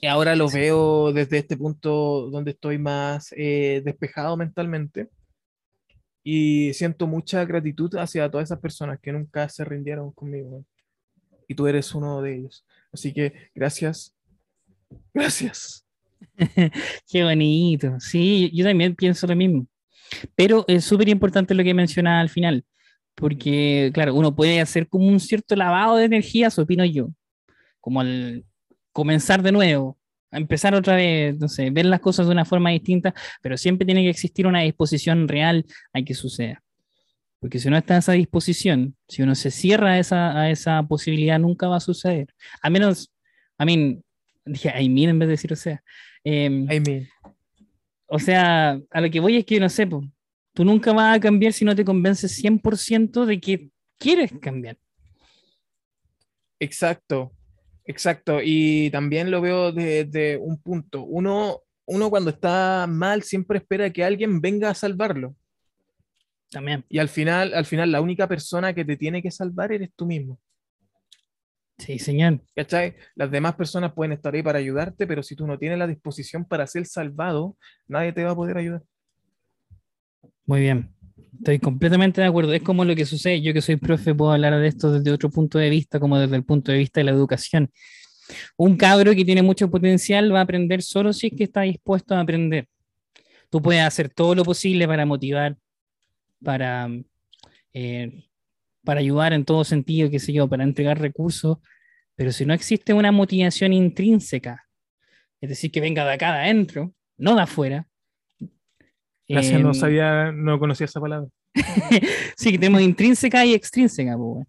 Y ahora lo veo desde este punto donde estoy más eh, despejado mentalmente y siento mucha gratitud hacia todas esas personas que nunca se rindieron conmigo. Y tú eres uno de ellos. Así que gracias. Gracias. (laughs) Qué bonito. Sí, yo también pienso lo mismo. Pero es súper importante lo que mencionaba al final. Porque, claro, uno puede hacer como un cierto lavado de energías, opino yo. Como al comenzar de nuevo, a empezar otra vez, no sé, ver las cosas de una forma distinta, pero siempre tiene que existir una disposición real a que suceda. Porque si no está esa disposición, si uno se cierra a esa, a esa posibilidad, nunca va a suceder. A menos, a mí, dije, I mean en vez de decir, o sea. Em, I mean, o sea, a lo que voy es que, no sé, po, tú nunca vas a cambiar si no te convences 100% de que quieres cambiar. exacto, exacto. Y también lo veo desde un punto. Uno, uno cuando está mal siempre espera que alguien venga a salvarlo. También. Y al final, al final la única persona que te tiene que salvar eres tú mismo. Sí, señor. ¿Cachai? Las demás personas pueden estar ahí para ayudarte, pero si tú no tienes la disposición para ser salvado, nadie te va a poder ayudar. Muy bien. Estoy completamente de acuerdo. Es como lo que sucede. Yo que soy profe puedo hablar de esto desde otro punto de vista, como desde el punto de vista de la educación. Un cabro que tiene mucho potencial va a aprender solo si es que está dispuesto a aprender. Tú puedes hacer todo lo posible para motivar, para, eh, para ayudar en todo sentido, qué sé yo, para entregar recursos, pero si no existe una motivación intrínseca, es decir, que venga de acá de adentro, no de afuera. Gracias, no em, sabía, no conocía esa palabra. (laughs) Sí, que tenemos intrínseca y extrínseca, pues.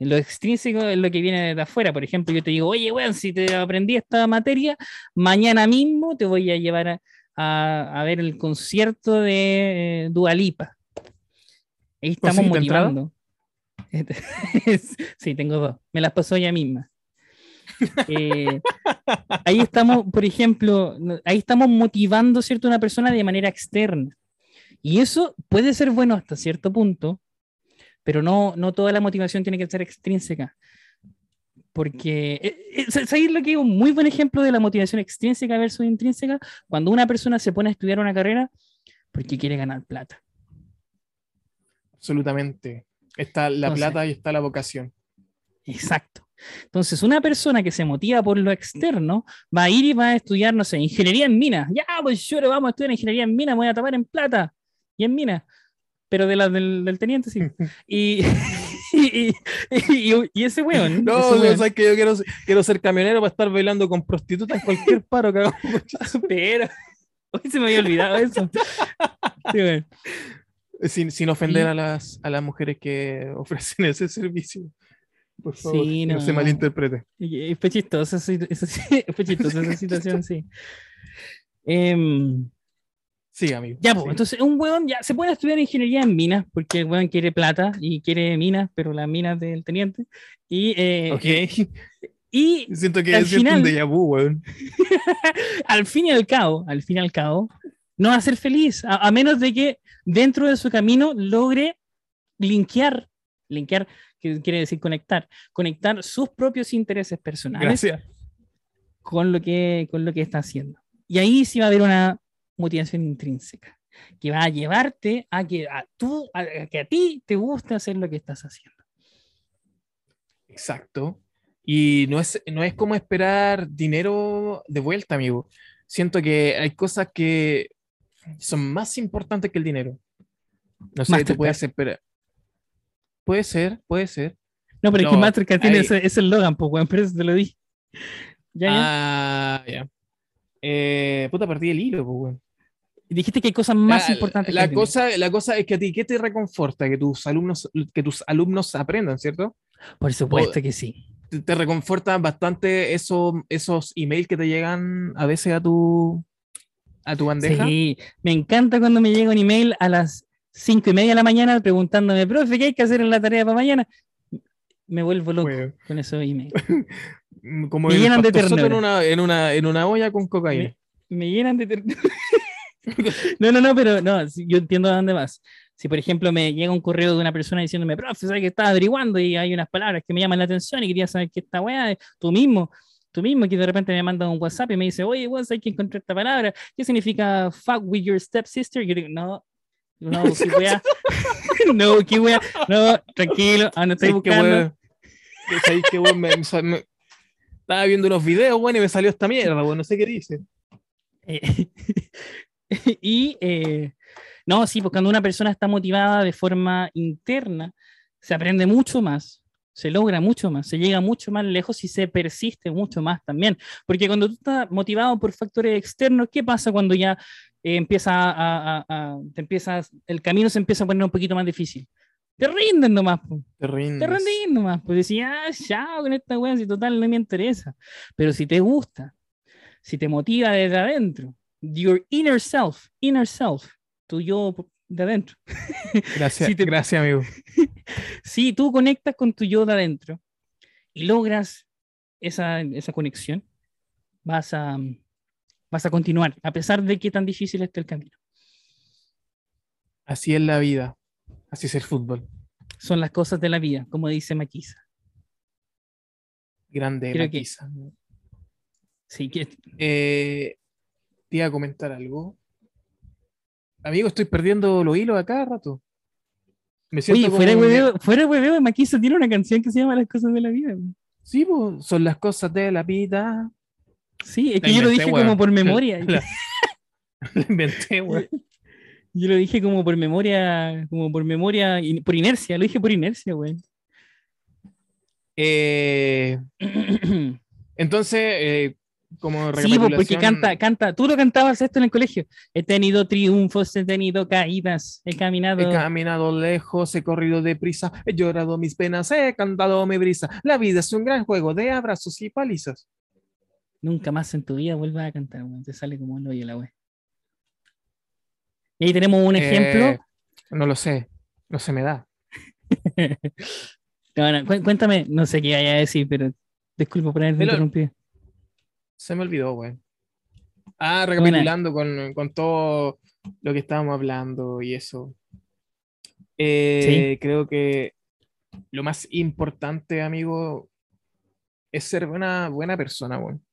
Lo extrínseco es lo que viene de afuera. Por ejemplo, yo te digo, oye, weón, si te aprendí esta materia, mañana mismo te voy a llevar a, a- a ver el concierto de eh, Dua Lipa. Ahí estamos motivando. (laughs) sí, tengo dos. Me las pasó ella misma. Eh, ahí estamos, por ejemplo, ahí estamos motivando, a una persona de manera externa. Y eso puede ser bueno hasta cierto punto, pero no, no toda la motivación tiene que ser extrínseca. Porque, eh, eh, ¿sabéis lo que es un muy buen ejemplo de la motivación extrínseca versus intrínseca? Cuando una persona se pone a estudiar una carrera porque quiere ganar plata. Absolutamente. Está la plata y está la vocación. Exacto. Entonces, una persona que se motiva por lo externo va a ir y va a estudiar, no sé, ingeniería en minas. Ya, pues yo le vamos a estudiar ingeniería en minas, voy a tapar en plata y en minas. Pero de la, del, teniente, sí. (laughs) (laughs) y, y, ese weón. No, no sabes que yo quiero, quiero ser camionero para estar bailando con prostitutas en cualquier (laughs) paro que Pero, hoy se me había olvidado eso. Sin, sin, ofender a, las, a las mujeres que (laughs) ofrecen ese servicio. Por favor, sí, no. se malinterprete. Fue chistosa, (laughs) chistosa esa situación, sí. Eh, Sí, amigo. Ya, pues, entonces un weón ya se puede estudiar ingeniería en minas, porque el weón quiere plata y quiere minas, pero las minas del teniente. Y, eh, ok. Y siento que es un déjà vu, weón. (laughs) al fin y al cabo, al fin y al cabo, no va a ser feliz, a, menos de que dentro de su camino logre linkear, linkear, que quiere decir conectar, conectar sus propios intereses personales con lo que con lo que está haciendo. Y ahí sí va a haber una motivación intrínseca, que va a llevarte a que a, tú, a, que a ti te guste hacer lo que estás haciendo. Exacto. Y no es, no es como esperar dinero de vuelta, amigo. Siento que hay cosas que son más importantes que el dinero. No sé, te puedes esperar. Puede ser, puede ser. No, pero es que Mastercard tiene ese, ese Logan, pues, bueno, pero eso te lo di. ¿Ya, Ah, ya. Eh, puta, perdí el hilo, pues, bueno. Dijiste que hay cosas más importantes. La, cosa, la cosa es que a ti, ¿qué te reconforta? Que tus alumnos, que tus alumnos aprendan, ¿cierto? Por supuesto que sí. Te, reconforta bastante esos, esos emails que te llegan a veces a tu, a tu bandeja. Sí, me encanta cuando me llega un email a las cinco y media de la mañana preguntándome, profe, ¿qué hay que hacer en la tarea para mañana? Me vuelvo loco con esos emails. (laughs) Como me llenan de ternura. En una, en, una, en una olla con cocaína. Me, me llenan de ternura. (laughs) no, no, no, pero no, yo entiendo a dónde vas. Si, por ejemplo, me llega un correo de una persona diciéndome, profe, ¿sabes que estaba averiguando y hay unas palabras que me llaman la atención y quería saber qué esta weá tú mismo? Tú mismo que de repente me manda un WhatsApp y me dice, oye, vos hay que encontrar esta palabra. ¿Qué significa fuck with your stepsister? Y yo digo, no, no, (laughs) qué weá. (laughs) no, qué weá. No, tranquilo, ah, no estoy buscando. Qué que me, estaba viendo unos videos, bueno, y me salió esta mierda, bueno, no sé qué dice. Eh, (laughs) y eh, no, sí, porque cuando una persona está motivada de forma interna, se aprende mucho más, se logra mucho más, se llega mucho más lejos y se persiste mucho más también. Porque cuando tú estás motivado por factores externos, ¿qué pasa cuando ya eh, empieza a, te empiezas, el camino se empieza a poner un poquito más difícil? Te rinden nomás. Te rinden. Te rinden nomás. Pues decías, ah, chao con esta wea, si total no me interesa. Pero si te gusta, si te motiva desde adentro, your inner self, inner self, tu yo de adentro. (laughs) Gracias, gracias, amigo. (laughs) si tú conectas con tu yo de adentro y logras esa, esa conexión, vas a, vas a continuar, a pesar de que tan difícil esté el camino. Así es la vida, así es el fútbol. Son las cosas de la vida, como dice Maquisa. Grande Maquisa. Sí, que... Eh, te iba a comentar algo. Amigo, estoy perdiendo los hilos a cada rato. Me siento Oye, fuera, de hueveo, fuera hueveo, Maquisa tiene una canción que se llama Las cosas de la vida. Sí, son las cosas de la vida. Sí, es que yo lo dije como por memoria. (laughs) lo inventé, güey. Yo lo dije como por memoria, como por memoria, por inercia, lo dije por inercia, güey. Eh, (clears throat) entonces, eh, como Sí, porque canta, canta, tú lo cantabas esto en el colegio. He tenido triunfos, he tenido caídas, he caminado. He caminado lejos, he corrido deprisa, he llorado mis penas, he cantado mi brisa. La vida es un gran juego de abrazos y palizas. Nunca más en tu vida vuelvas a cantar, te sale como el hoyo la wea. Y ahí tenemos un ejemplo. Eh, no lo sé, no se me da. (laughs) cuéntame, no sé qué vaya a decir, pero Disculpa por haberte Dilo. interrumpido. Se me olvidó, weón. Ah, recapitulando con, con todo lo que estábamos hablando y eso. Eh, Creo que lo más importante, amigo, es ser una buena persona, weón.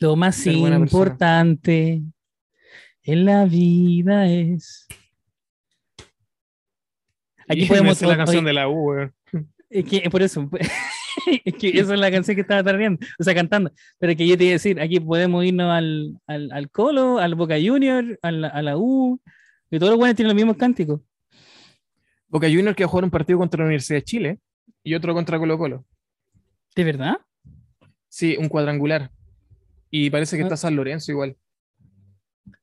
Lo más Ser importante en la vida es. Aquí Y (laughs) podemos. la canción de la U, que por eso. (laughs) (laughs) (laughs) es que esa es la canción que estaba tarareando, o sea, cantando. Pero que yo te iba a decir, aquí podemos irnos al, al, al Colo, al Boca Junior, a la, a la U, que todos los buenos tienen los mismos cánticos. Boca Juniors que va a jugar un partido contra la Universidad de Chile y otro contra Colo Colo. ¿De verdad? Sí, un cuadrangular. Y parece que Ah. está San Lorenzo igual.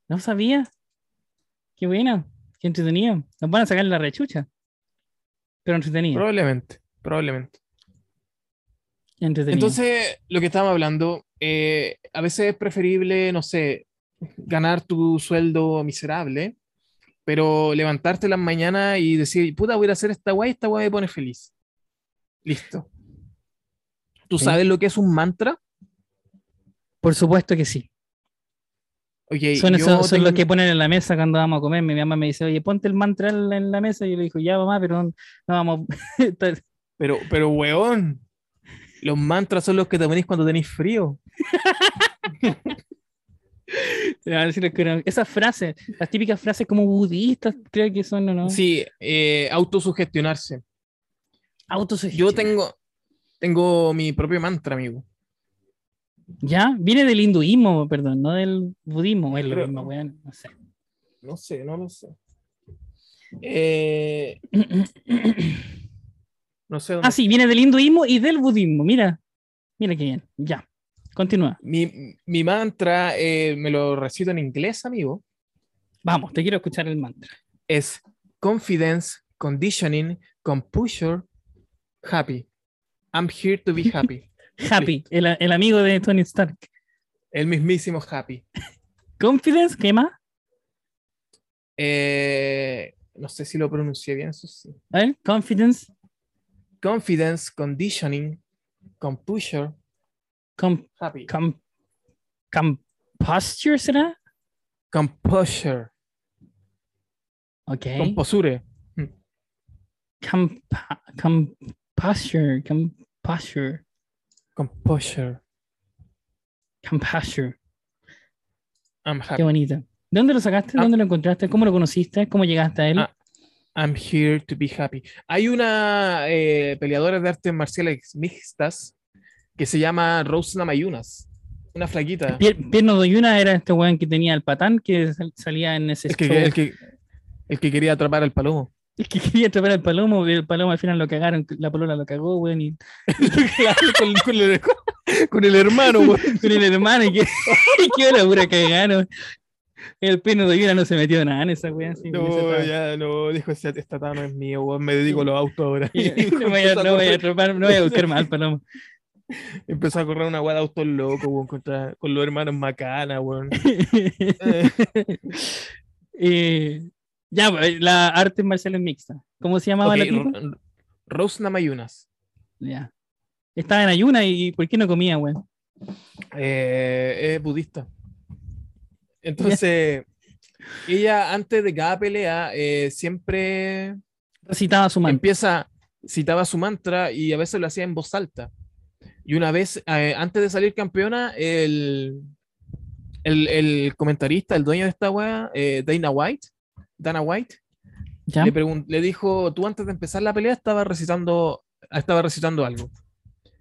No sabía. Qué buena, qué entretenido. Nos van a sacar la rechucha. Pero entretenido. Probablemente, probablemente. Entonces, lo que estábamos hablando, eh, a veces es preferible, no sé, ganar tu sueldo miserable, pero levantarte las mañanas y decir, puta, voy a hacer esta guay, esta guay me pone feliz. Listo. ¿Tú Sí. sabes lo que es un mantra? Por supuesto que sí. Son, esos, son tengo- los que ponen en la mesa cuando vamos a comer. Mi mamá me dice, oye, ponte el mantra en la, en la mesa. Y yo le digo, ya, mamá, pero no, no vamos. (laughs) Pero, pero, weón, los mantras son los que te ponís cuando tenés frío. (laughs) Esas frases, las típicas frases como budistas, creo que son, ¿o ¿no? Sí, eh, autosugestionarse. Autosugestión. Yo tengo, tengo mi propio mantra, amigo. ¿Ya? Viene del hinduismo, perdón, no del budismo. Es lo mismo, weón. No sé. No sé, no lo sé. Eh, (clears throat) no sé dónde ah, sí, viene del hinduismo y del budismo. Mira, mira qué bien. Ya, continúa. Mi, mi mantra, eh, me lo recito en inglés, amigo, Vamos, te quiero escuchar el mantra. es confidence, conditioning, composure, happy. I'm here to be (laughs) happy. Happy, el, el amigo de Tony Stark. El mismísimo happy. Confidence, ¿qué más? Eh, no sé si lo pronuncié bien, eso sí. A ver, confidence, Confidence, conditioning, composure, com, happy. com, composture, ¿será? Composure, Ok. composure. Compa- composure, composure, Composure. composure. I'm Qué happy. bonito. ¿De dónde lo sacaste? Ah. ¿Dónde lo encontraste? ¿Cómo lo conociste? ¿Cómo llegaste a él? Ah. I'm here to be happy. Hay una eh, peleadora de artes marciales mixtas que se llama Rose Namayunas. Una flaquita. Pier- Pierno Doyuna era este weón que tenía el patán que sal- salía en ese El que, el, que, el que quería atrapar al palomo. El que quería atrapar al palomo, el palomo al final lo cagaron, la polola lo cagó, weón, y (laughs) con, con el, con el hermano, güey. (laughs) con el hermano, y que, (laughs) y qué la pura cagaron. El Pierno Doyuna no se metió nada en esa weón. ese No, ya no, dijo, esta tata no es mío, güey, me dedico a los autos ahora. Y- no voy a, no voy a no voy a buscar más al palomo. (laughs) Empezó a correr una guada de autos locos, güey, contra, con los hermanos Macana. Eh, (laughs) Eh, ya, pues, la arte marcial mixta. ¿Cómo se llamaba la tipa? Ro- Rose Namayunas. Ya. Estaba en ayuna y ¿por qué no comía, weón? Eh, es budista. Entonces, ella antes de cada pelea eh, siempre Recitaba su mano. empieza, citaba su mantra y a veces lo hacía en voz alta. Y una vez, eh, antes de salir campeona, el, el, el comentarista, el dueño de esta wea, eh, Dana White, Dana White, ¿Ya? le, le dijo, tú antes de empezar la pelea estaba recitando, estaba recitando algo.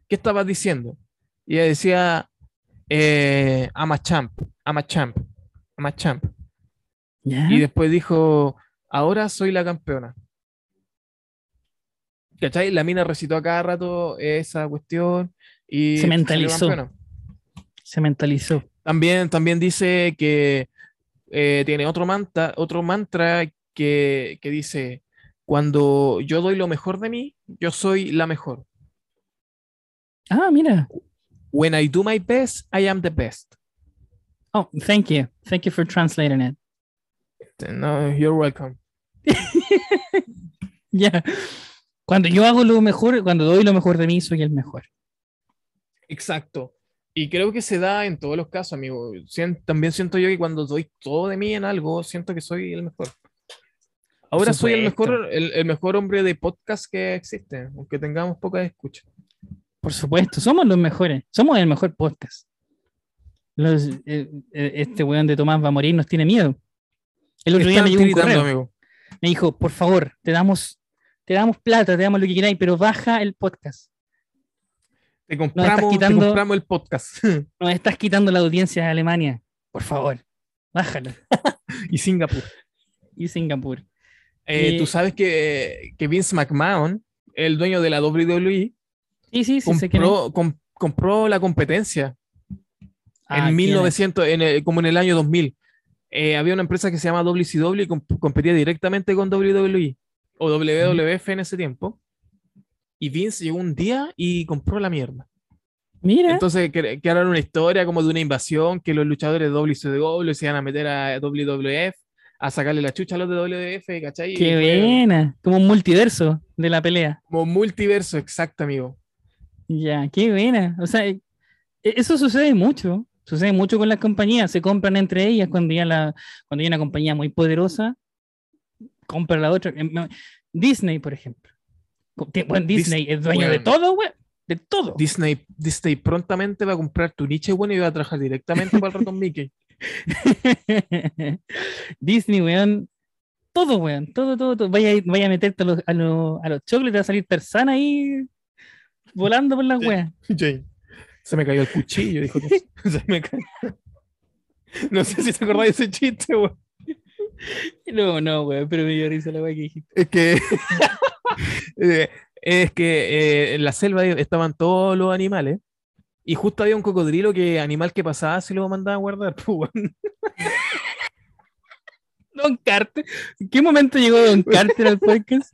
¿Qué estabas diciendo? Y ella decía, eh, I'm a champ, I'm a champ, I'm a champ. ¿Ya? Y después dijo, ahora soy la campeona. ¿Cachai? La mina recitó a cada rato esa cuestión y Se mentalizó. Se mentalizó. También, también dice que eh, tiene otro mantra, otro mantra que, que dice, cuando yo doy lo mejor de mí, yo soy la mejor. Ah, mira. When I do my best, I am the best. Oh, thank you. Thank you for translating it. No, you're welcome. (laughs) Ya. Cuando yo hago lo mejor, cuando doy lo mejor de mí, soy el mejor. Exacto. Y creo que se da en todos los casos, amigo. Sien- también siento yo que cuando doy todo de mí en algo, siento que soy el mejor. Ahora soy el mejor, el, el mejor hombre de podcast que existe, aunque tengamos pocas escuchas. Por supuesto, somos los mejores. Somos el mejor podcast. Los- eh, eh, este weón de Tomás va a morir, nos tiene miedo. El otro día Están me llegó un tiritando, correo. amigo. Me dijo, por favor, te damos, te damos plata, te damos lo que queráis, pero baja el podcast. Te compramos, te compramos el podcast. (laughs) Nos estás quitando la audiencia de Alemania. Por favor, bájalo. (laughs) y Singapur. (laughs) Y Singapur. Eh, Tú sabes que, que Vince McMahon, el dueño de la WWE, Sí, sí, sí, compró la competencia Ah, en ¿quién es? 1900, en el- como en el año 2000. Eh, había una empresa que se llama WCW y comp- competía directamente con WWE o WWF en ese tiempo. Y Vince llegó un día y compró la mierda. Mira, Entonces, que, que era una historia como de una invasión, que los luchadores de WCW se iban a meter a WWF, a sacarle la chucha a los de WWF, ¿cachai? Qué buena. Como un multiverso de la pelea. Como multiverso, exacto, amigo. Ya, qué buena. O sea, e- eso sucede mucho. Sucede mucho con las compañías. Se compran entre ellas cuando ya, la, cuando hay una compañía muy poderosa. Compra la otra. Em, no, Disney, por ejemplo. Dis- Disney es dueño de todo, güey. De todo. Disney, Disney prontamente va a comprar tu niche, bueno, y va a trabajar directamente para el ratón Mickey. (laughs) Disney, weón. Todo, weón. Todo, todo, todo. Vaya, vaya a meterte a los, a los, a los te va a salir Tarzán ahí volando por las weas. (laughs) Jane, se me cayó el cuchillo, dijo. que (laughs) se me cayó. No sé si te acordáis de ese chiste, weón. No, no, weón, pero me dio risa la wea que dijiste. Es que. (laughs) eh, es que eh, en la selva estaban todos los animales. Y justo había un cocodrilo que animal que pasaba se lo mandaba a guardar. (laughs) pues, weón. Don Carter. ¿En qué momento llegó Don (laughs) Carter al podcast?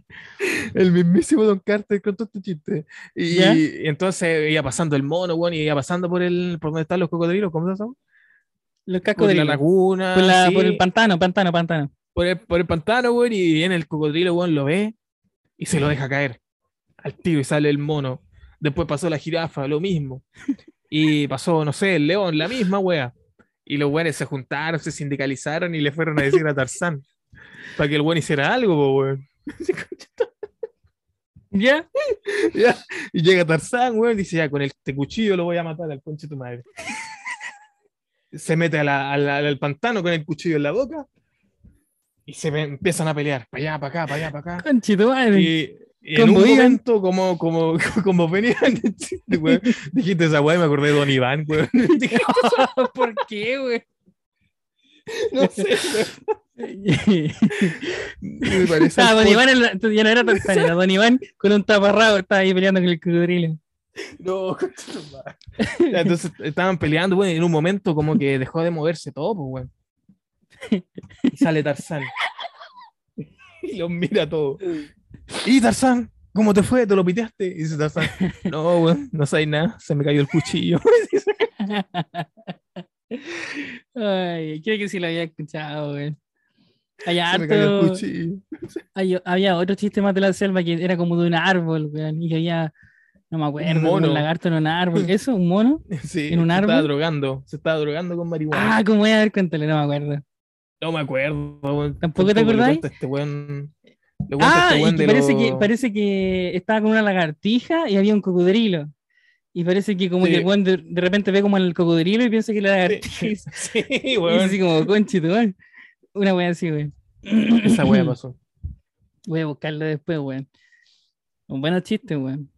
El mismísimo Don Carter contó este chiste. Y, ¿Ya? y entonces iba pasando el mono, weón, y iba pasando por el por donde están los cocodrilos, ¿cómo se llama? Los Por cascos de la laguna. por, la- sí, por el pantano, pantano, pantano. por el, por el pantano, weón, y viene el cocodrilo, weón, lo ve y se lo deja caer al tiro y sale el mono. Después pasó la jirafa, lo mismo. Y pasó, no sé, el león, la misma wea. Y los weones se juntaron, se sindicalizaron y le fueron a decir a Tarzán para que el weón hiciera algo, weón. (laughs) ¿Ya? Ya, Y llega Tarzán, weón, y dice, ya, con este cuchillo lo voy a matar al conche de tu madre. Se mete a la- a la- al pantano con el cuchillo en la boca y se empiezan a pelear, para allá, para acá, para allá, para acá. Conchito madre. Y, y en un momento, como, como, (laughs) como venían, weón, dijiste esa weá y me acordé de Don Iván, weón. (laughs) Dije, ¿Por qué, güey? no sé, weón. (laughs) Me parece Ah, Don por- Iván ya no era era Don Iván con un taparrabo, estaba ahí peleando con el cocodrilo. No, Entonces estaban peleando, weón, y en un momento como que dejó de moverse todo, pues, weón. Y sale Tarzán. Y los mira todo. ¿Y Tarzán? ¿Cómo te fue? ¿Te lo piteaste? Y dice Tarzán, (laughs) no, weón, no sabes nada, se me cayó el cuchillo. (laughs) Ay, creo que sí lo había escuchado, el harto, hay- había otro chiste más de la selva que era como de un árbol, güey, y había, no me acuerdo, como mono. un lagarto en un árbol. (laughs) ¿Eso? ¿Un mono? Sí, ¿En un se estaba árbol? drogando, se estaba drogando con marihuana. Ah, ¿cómo voy a ver? Cuéntale, no me acuerdo. No me acuerdo, weón. ¿Tampoco te acordáis? Este weón, Ah, este y que de parece, lo- que parece que estaba con una lagartija y había un cocodrilo. Y parece que como Sí. que el de, de repente ve como el cocodrilo y piensa que la lagartija (laughs) es Sí, (laughs) y así como, conchito. Una wea así, weón. Esa wea pasó. (clears throat) Voy a buscarlo después, weón. Un buen chiste, weón.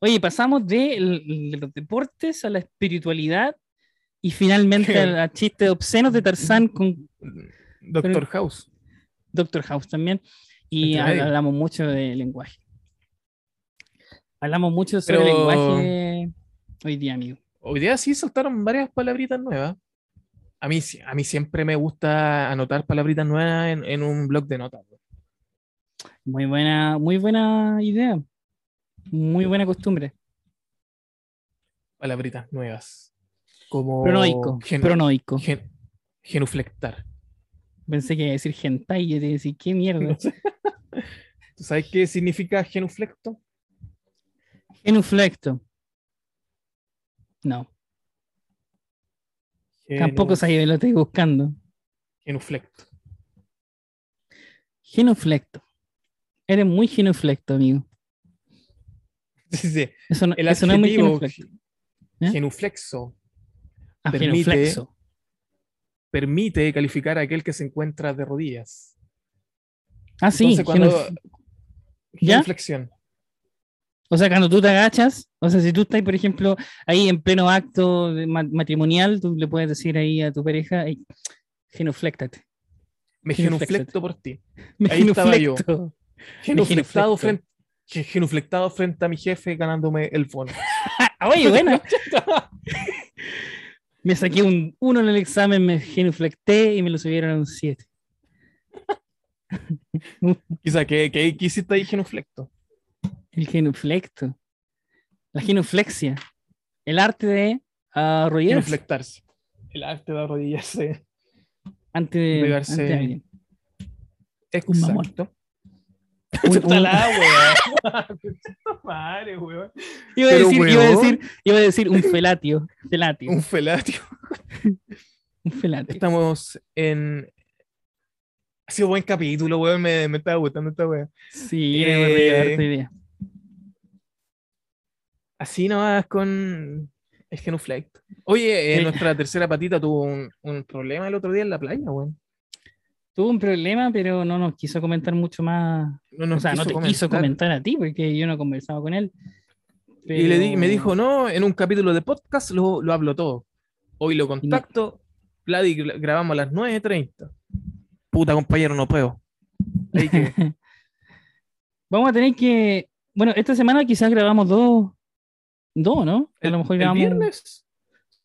Oye, pasamos de, el- de los deportes a la espiritualidad y finalmente (laughs) ¿Qué? a, a chistes obscenos de Tarzán con Doctor House. Doctor House también. Y hablamos mucho de lenguaje. Hablamos mucho sobre Pero- lenguaje hoy día, amigo. Hoy día sí saltaron varias palabritas nuevas. A mí, a mí siempre me gusta anotar palabritas nuevas en, en un blog de notas. Muy buena, muy buena idea. Muy buena costumbre. Palabritas nuevas. Como Pronoico. gen- Pronoico. gen- genuflectar. Pensé que iba a decir hentai y yo te iba a decir, ¿qué (laughs) mierda? ¿Tú sabes qué significa genuflecto? Genuflecto. No. Tampoco sabía lo estoy buscando. Genuflecto. Genuflecto. Eres muy genuflecto, amigo. (laughs) Sí, sí. Eso no, El eso no es muy genuflecto. ¿Eh? genuflexo Ah, permite- genuflexo. Permite calificar a aquel que se encuentra de rodillas. Ah, sí. Entonces, cuando... O sea, cuando tú te agachas, o sea, si tú estás, por ejemplo, ahí en pleno acto matrimonial, tú le puedes decir ahí a tu pareja, "Ey, genufléctate. Me genuflecto por ti. (laughs) Me Ahí estaba yo. genuflecto. (laughs) Genuflectado genuflecto. frente, ge- genuflectado frente a mi jefe ganándome el fondo. (laughs) Oye, bueno. Me saqué un 1 en el examen, me genuflecté y me lo subieron a un 7. (laughs) Quizá que, que, que hiciste ahí genuflecto. El genuflecto. La genuflexia. El arte de arrodillarse Genuflectarse. El arte de arrodillarse. ante de ante alguien. Exacto. mamón. Un- un- (laughs) madre, weón. Iba a, decir, iba, a weón. decir, iba a decir un felatio. Felatio. Un felatio. Un felatio. Estamos en. Ha sido buen capítulo, weón. Me, me estaba gustando esta wea. Sí, Eh, me idea. Así nomás con el genuflecto. Oye, eh, nuestra tercera patita tuvo un, un problema el otro día en la playa, weón. Tuvo un problema, pero no nos quiso comentar mucho más. No nos o sea, no te quiso comentar a ti, porque yo no conversaba con él. Y le di- me dijo, no, en un capítulo de podcast lo, lo hablo todo. Hoy lo contacto, Vladi, gra- grabamos a las 9.30. Puta compañero, no puedo. Que, (laughs) Vamos a tener que. Bueno, esta semana quizás grabamos dos. Dos, ¿no? A el, lo mejor el grabamos. viernes.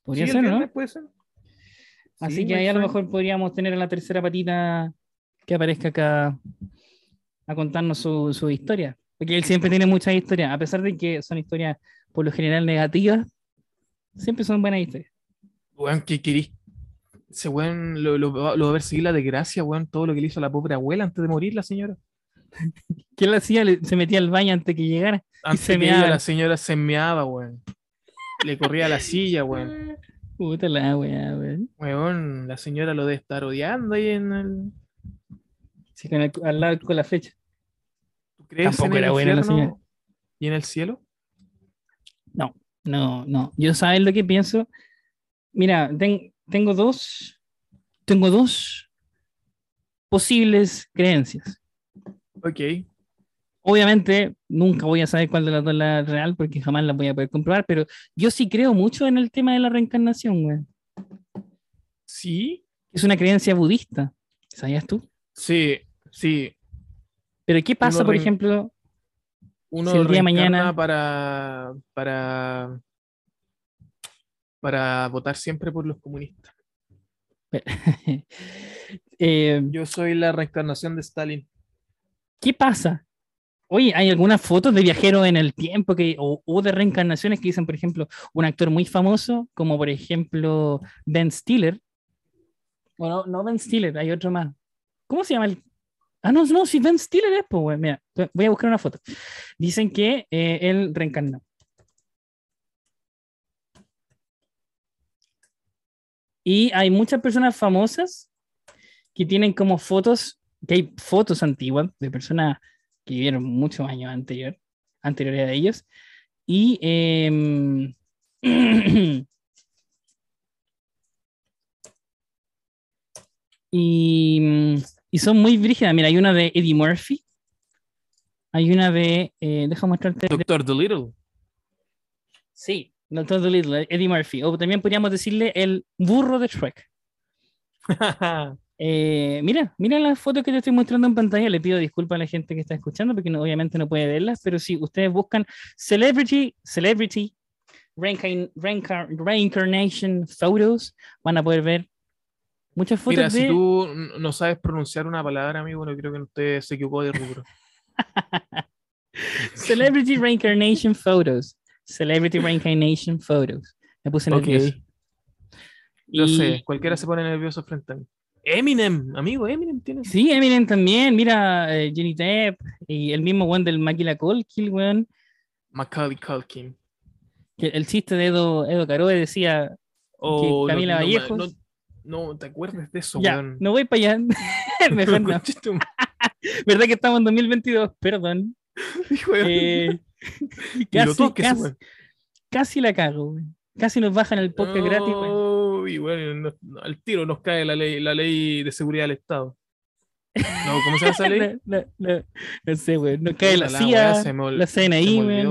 Podría Sí, el ser, ¿no? viernes puede ser. Así Sí, que ahí a lo mejor podríamos tener a la tercera patita que aparezca acá a contarnos su, su historia. Porque él siempre tiene muchas historias, a pesar de que son historias por lo general negativas, siempre son buenas historias. Weón, ¿qué querís? Ese weón lo, lo, va- lo va a perseguir la desgracia, weón, todo lo que le hizo a la pobre abuela antes de morir, la señora. (laughs) ¿Qué él hacía? Le- se metía al baño antes que llegara. Antes se que meaba. la señora se meaba, weón. Le corría la silla, weón. (laughs) Puta la weá, weón. Weón, la señora lo debe estar odiando ahí en el. Sí, con el- al lado con la flecha. ¿Tú crees Tampoco en el era buena la señora. ¿Y en el cielo? No, no, no. Yo sabes lo que pienso. Mira, ten- tengo dos, tengo dos posibles creencias. Ok. Obviamente, nunca voy a saber cuál de las dos es la real porque jamás la voy a poder comprobar, pero yo sí creo mucho en el tema de la reencarnación, güey. Sí, Es una creencia budista, ¿sabías tú? sí, sí. Pero ¿qué pasa, Uno por ejemplo? Uno Si el día de mañana- para, para, para votar siempre por los comunistas. (laughs) eh, Yo soy la reencarnación de Stalin. ¿Qué pasa? Oye, ¿hay algunas fotos de viajeros en el tiempo que, o, de reencarnaciones que dicen, por ejemplo, un actor muy famoso, como por ejemplo Ben Stiller? Bueno, no Ben Stiller, hay otro más. ¿Cómo se llama el...? Ah, no, no, si Ben Stiller es, pues. Mira, voy a buscar una foto. Dicen que eh, él reencarnó. Y hay muchas personas famosas que tienen como fotos, que hay fotos antiguas de personas que vivieron muchos años anterior, anteriores a ellos. Y, em, (clears throat) y, y son muy brígidas. Mira, hay una de Eddie Murphy. Hay una de. Eh, déjame mostrarte. Doctor Dolittle. Sí, Doctor Dolittle, Eddie Murphy. O también podríamos decirle el burro de Shrek. (laughs) Eh, mira, mira las fotos que te estoy mostrando en pantalla. Le pido disculpas a la gente que está escuchando porque no- obviamente no puede verlas, pero si ustedes buscan Celebrity, Celebrity reincarn- reincar- Reincarnation Photos, van a poder ver muchas fotos Mira, de. si tú no sabes pronunciar una palabra, amigo, no creo que usted se equivocó de rubro. (laughs) Celebrity Reincarnation Photos. Celebrity Reincarnation Photos. Me puse nervioso. Yo Y- sé, cualquiera se pone nervioso frente a mí. Eminem, amigo, Eminem tiene. Sí, Eminem también. Mira, eh, Johnny Depp y el mismo one del Maquila Kill, weón. Macaulay Culkin. Que el chiste de Edo, Edo Caroe decía O Camila no, no, Vallejos. No, no, te acuerdes de eso, ya, weón. no voy para allá. (laughs) (laughs) Mejor no. (laughs) ¿Verdad que estamos en 2022? Perdón. Eh, casi, toques, casi, weón. casi la cago, güey. Casi nos bajan el podcast gratis, güey. Y bueno, no- no, al tiro nos cae la ley, la ley de seguridad del Estado. (laughs) No, ¿cómo se llama esa ley? No, no, no, no sé, güey. Nos cae la Puta, CIA, la CNI, güey.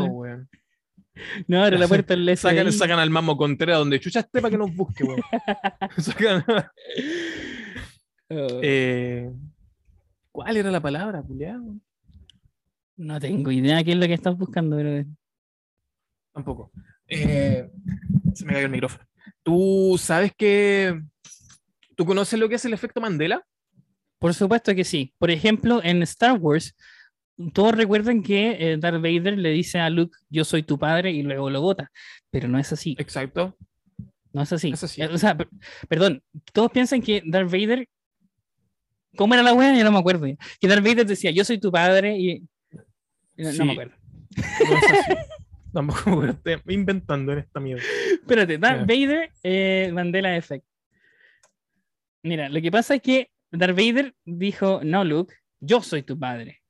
No abre la puerta al (laughs) Sacan, sacan al Mamo Contreras donde chucha esté para que nos busque, weón. (laughs) Sacan- Oh, eh, ¿Cuál era la palabra, no tengo idea qué es lo que estás buscando, pero Tampoco. Eh, se me cayó el micrófono. ¿Tú sabes que... ¿Tú conoces lo que es el efecto Mandela? por supuesto que sí. Por ejemplo, en Star Wars, todos recuerdan que eh, Darth Vader le dice a Luke, yo soy tu padre, y luego lo bota. Pero no es así. Exacto. No es así. Es así. Eh, O sea, per- perdón, todos piensan que Darth Vader. ¿Cómo era la wea? Yo no me acuerdo. ya. Que Darth Vader decía, yo soy tu padre y. No, no me acuerdo. No es así. (laughs) Tampoco (laughs) estoy inventando en esta mierda. Espérate, Darth. Vader, eh, Mandela Effect. Mira, lo que pasa es que Darth Vader dijo, no, Luke, yo soy tu padre.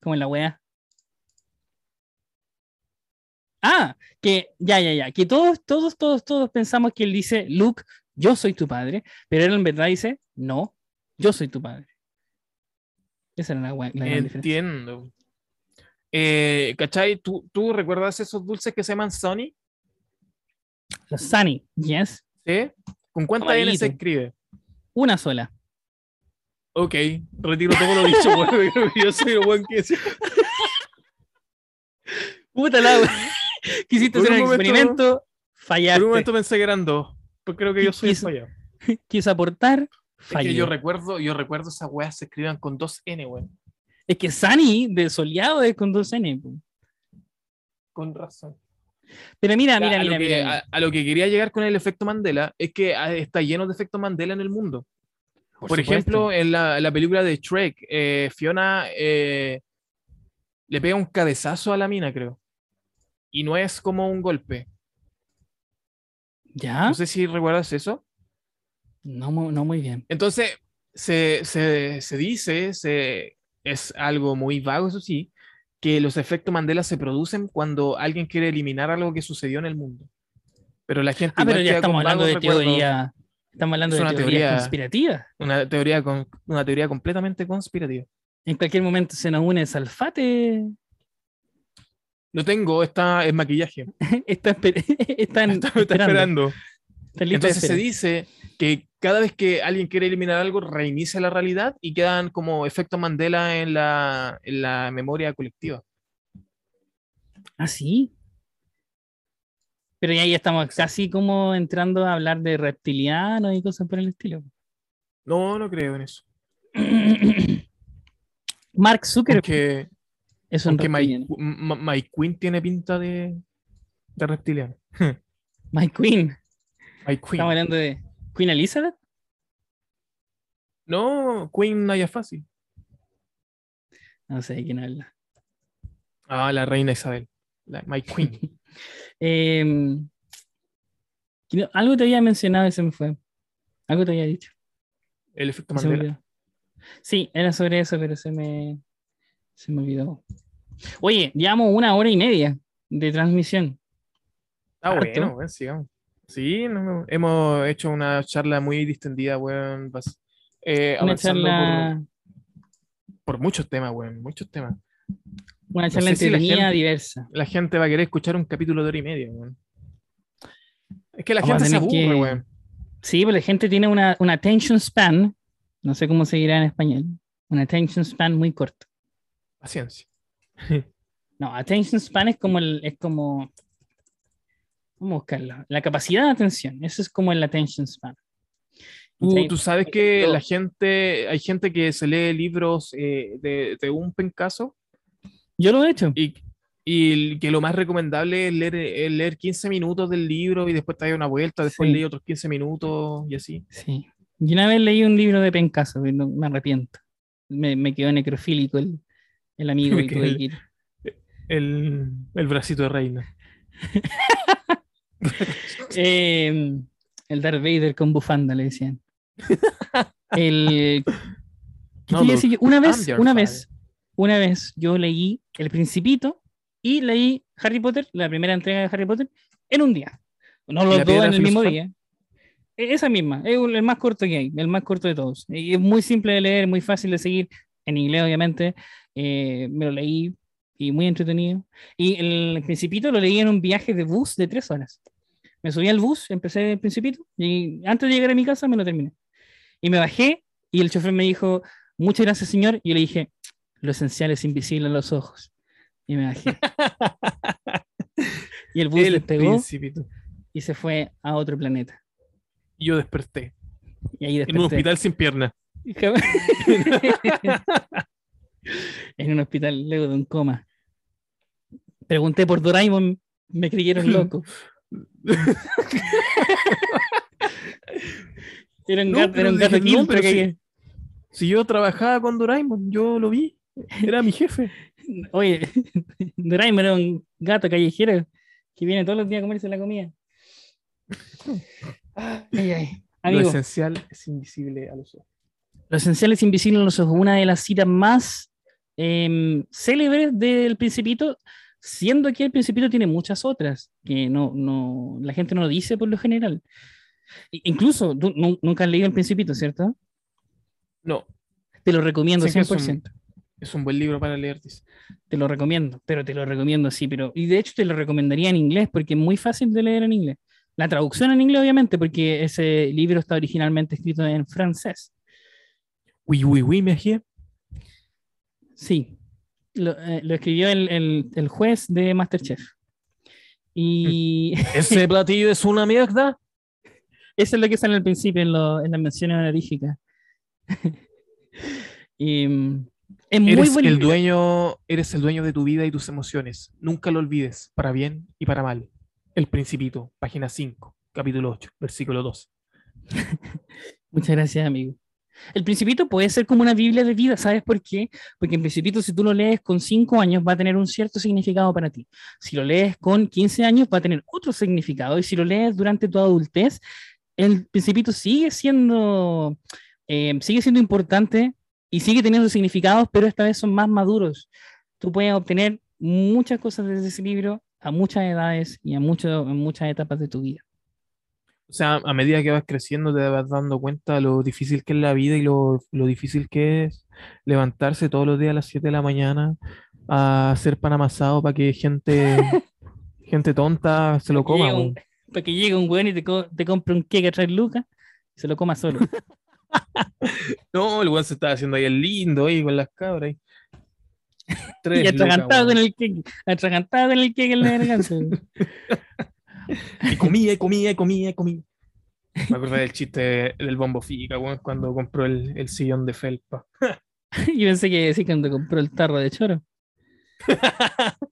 Como en la wea. Ah, que ya, ya, ya, que todos, todos, todos, todos pensamos que él dice, Luke, yo soy tu padre, pero él en verdad dice, no, yo soy tu padre. Esa era la, wea- la gran. Entiendo. Eh, ¿Cachai? ¿Tú, ¿Tú recuerdas esos dulces que se llaman Sony? Los Sunny, yes, ¿Sí? ¿Con cuánta N se escribe? una sola. Ok, retiro todo lo dicho, (laughs) weón. Yo soy el buen que. Puta la. (laughs) Quisiste Por hacer un un momento- experimento, fallaste. Por un momento pensé que eran dos. Pues creo que yo soy el fallado. (laughs) quiso aportar, Es falló. que yo recuerdo, yo recuerdo esas weas se escriban con dos N, weón. Es que Sunny de soleado es con dos N. Con razón. Pero mira, Ya, mira, a, mira, lo que, mira, mira. a- a lo que quería llegar con el efecto Mandela es que ah, está lleno de efectos Mandela en el mundo. Por, ejemplo, en la, la película de Shrek, eh, Fiona eh, le pega un cabezazo a la mina, creo. Y no es como un golpe. ¿Ya? No sé si recuerdas eso. No, no muy bien. Entonces, se, se- se dice, se, es algo muy vago, eso sí, que los efectos Mandela se producen cuando alguien quiere eliminar algo que sucedió en el mundo. Pero la gente. Ah, pero ya estamos hablando de recuerdos. teoría. Estamos hablando Es de una teoría teoría- conspirativa. Una teoría, con, una teoría completamente conspirativa. En cualquier momento se nos une Salfate. Lo tengo, está en maquillaje. (laughs) Está, esper- (laughs) están Está, está esperando. esperando. Entonces se dice que cada vez que alguien quiere eliminar algo, reinicia la realidad y quedan como efectos Mandela en la, en la memoria colectiva. ¿Ah, sí? Pero ya, ya estamos casi como entrando a hablar de reptilianos y cosas por el estilo. No, no creo en eso. (coughs) Mark Zuckerberg es un Mike, Mike Quinn tiene pinta de, de reptiliano. (laughs) Mike Queen. Mike Quinn. Estamos hablando de Queen Elizabeth. No, Queen no haya fácil. No sé de quién habla. Ah, la reina Isabel. La Mike Quinn. (laughs) Em, algo te había mencionado y se me fue. Algo te había dicho. El efecto Mandela. Sí, era sobre eso, pero se me, se me olvidó. Oye, llevamos una hora y media de transmisión. Ah, Harto. bueno, bueno, sigamos. Sí, no, hemos hecho una charla muy distendida, weón. eh, Una avanzando charla, por, por muchos temas, weón, muchos temas. una charla sé si entretenida, gente- diversa. La gente va a querer escuchar un capítulo de hora y media, weón. Es que la Vamos gente se aburre, que- weón. Sí, pero la gente tiene una, una attention span, no sé cómo se dirá en español, una attention span muy corta. Paciencia. (laughs) No, attention span es como el, es como, vamos a buscarla, la capacidad de atención, eso es como el attention span. Tú, sabes que la gente, hay gente que se lee libros eh, de, de un pencaso Yo lo he hecho. y, y que lo más recomendable es leer, es leer 15 minutos del libro y después te da una vuelta, después Sí. leí otros 15 minutos y así. Sí. Yo una vez leí un libro de Pencaso, no- me arrepiento. Me, me quedó necrofílico el, el amigo (laughs) y Que tuve el- que ir. El, el bracito de reina. (laughs) (laughs) Eh, el Darth Vader con bufanda, le decían. El. (laughs) Una vez, una father. vez, una vez yo leí El Principito y leí Harry Potter, la primera entrega de Harry Potter, en un día. No ¿Y los dos en el mismo día. E- Esa misma, es el más corto que hay, el más corto de todos. Y es muy simple de leer, muy fácil de seguir, en inglés obviamente. Eh, me lo leí y muy entretenido. Y el Principito lo leí en un viaje de bus de tres horas. Me subí al bus, empecé el Principito y antes de llegar a mi casa me lo terminé. Y me bajé y el chofer me dijo, muchas gracias señor. Y yo le dije, lo esencial es invisible a los ojos. Y me bajé. (laughs) y el bus El despegó principito. y se fue a otro planeta. Y Yo desperté. Y ahí En un desperté. hospital sin piernas. (laughs) en un hospital luego de un coma. Pregunté por Doraemon, me creyeron (laughs) loco. (laughs) Era un No, gato, era un dije, gato no, quiltro pero que había- Si yo trabajaba con Doraemon, yo lo vi. Era mi jefe. (laughs) Oye, (laughs) Doraemon era un gato callejero que viene todos los días a comerse la comida. Ay, ay. Lo Amigo, esencial es invisible a los ojos. Lo esencial es invisible en los ojos, una de las citas más em, célebres del Principito, siendo que el Principito tiene muchas otras que no, no, la gente no lo dice por lo general. Incluso, tú nu- nunca has leído el Principito, ¿cierto? No, Te lo recomiendo es un- 100%. es un buen libro para leer. Te lo recomiendo, pero te lo recomiendo, sí, pero... Y de hecho te lo recomendaría en inglés, porque es muy fácil de leer en inglés. La traducción en inglés, obviamente, porque ese libro está originalmente escrito en francés. Oui, oui, oui, Mejía. Sí, lo, eh, lo escribió el, el- el juez de Masterchef. Y (laughs) Ese platillo es una mierda. eso es lo que sale al principio en, lo- en las menciones honoríficas. (laughs) y, mm, es muy Eres el dueño, eres el dueño de tu vida y tus emociones. Nunca lo olvides, para bien y para mal. El Principito, página 5, capítulo 8, versículo 2. (laughs) Muchas gracias, amigo. El Principito puede ser como una Biblia de vida, ¿sabes por qué? Porque el Principito, si tú lo lees con 5 años, va a tener un cierto significado para ti. Si lo lees con 15 años, va a tener otro significado. Y si lo lees durante tu adultez, el Principito sigue siendo, eh, sigue siendo importante y sigue teniendo significados, pero esta vez son más maduros. Tú puedes obtener muchas cosas desde ese libro a muchas edades y a mucho, en muchas etapas de tu vida. O sea, a medida que vas creciendo te vas dando cuenta lo difícil que es la vida y lo, lo difícil que es levantarse todos los días a las 7 de la mañana a hacer pan amasado para que gente, (laughs) gente tonta se lo coma. un- para que llegue un weón y te, co- te compre un cake a 3 lucas y se lo coma solo. (laughs) No, el weón se estaba haciendo ahí el lindo ahí con las cabras. ahí. (laughs) Tres y atragantado lucas, con el cake, atragantado con el cake en la garganta. (laughs) Y comía, y comía, y comía, y comía. Me acordé del chiste del Bombo Fica, weón, cuando compró el, el sillón de felpa. (laughs) Yo pensé que sí cuando compró el tarro de choro. (laughs)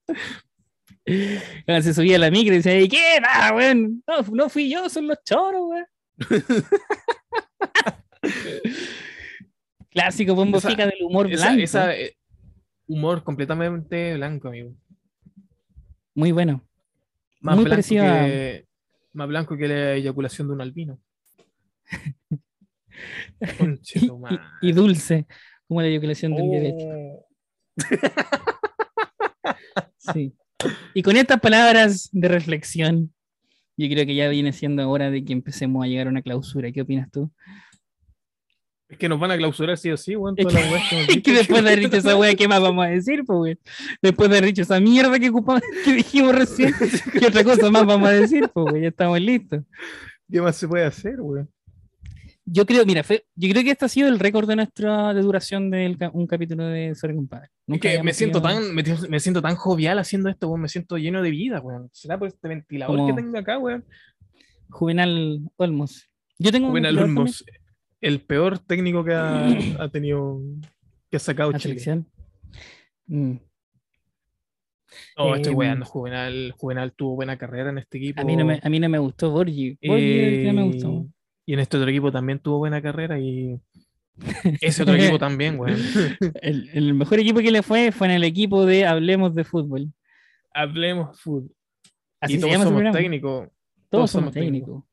Cuando se subía a la micro y decía, ¿y qué? Ah, weón, no, no fui yo, son los choros, weón. Clásico bombo Esa- fica del humor Esa, blanco. esa, eh, humor completamente blanco, amigo. Muy bueno. Más Muy blanco parecido a- que, más blanco que la eyaculación de un albino. (laughs) Y, y- y dulce, como la eyaculación de un. Oh. Sí. Y con estas palabras de reflexión, yo creo que ya viene siendo hora de que empecemos a llegar a una clausura. ¿Qué opinas tú? Es que nos van a clausurar sí o sí, weón. Es que (laughs) Es después de haber dicho esa wea, ¿qué más vamos a decir, pues, weón? Después de haber dicho esa mierda que, ocupamos, (laughs) que dijimos recién, (laughs) ¿qué otra cosa más vamos a decir, pues, weón? Ya estamos listos. ¿Qué más se puede hacer, weón? Yo creo, mira, fue- yo creo que este ha sido el récord de nuestra de duración de un capítulo de Sorry Compadre. Es Nunca que me siento, tenido- tan, me, me siento tan jovial haciendo esto, weón. Me siento lleno de vida, weón. ¿Será por este ventilador Como- que tengo acá, weón? Juvenal Olmos. Yo tengo un Juvenal Olmos, el peor técnico que ha, (clears throat) ha tenido, que ha sacado Chile. selección. Mm. No, estoy Em, weando. Juvenal, Juvenal tuvo buena carrera en este equipo. A mí no me, a mí no me gustó Borgi. Borgi es el que me gustó. Eh, Y en este otro equipo también tuvo buena carrera y (laughs) ese otro equipo también, weón. (laughs) El, el mejor equipo que le fue fue en el equipo de Hablemos de Fútbol. Hablemos fútbol. Así y todos somos técnicos. Todos, todos somos somos técnicos.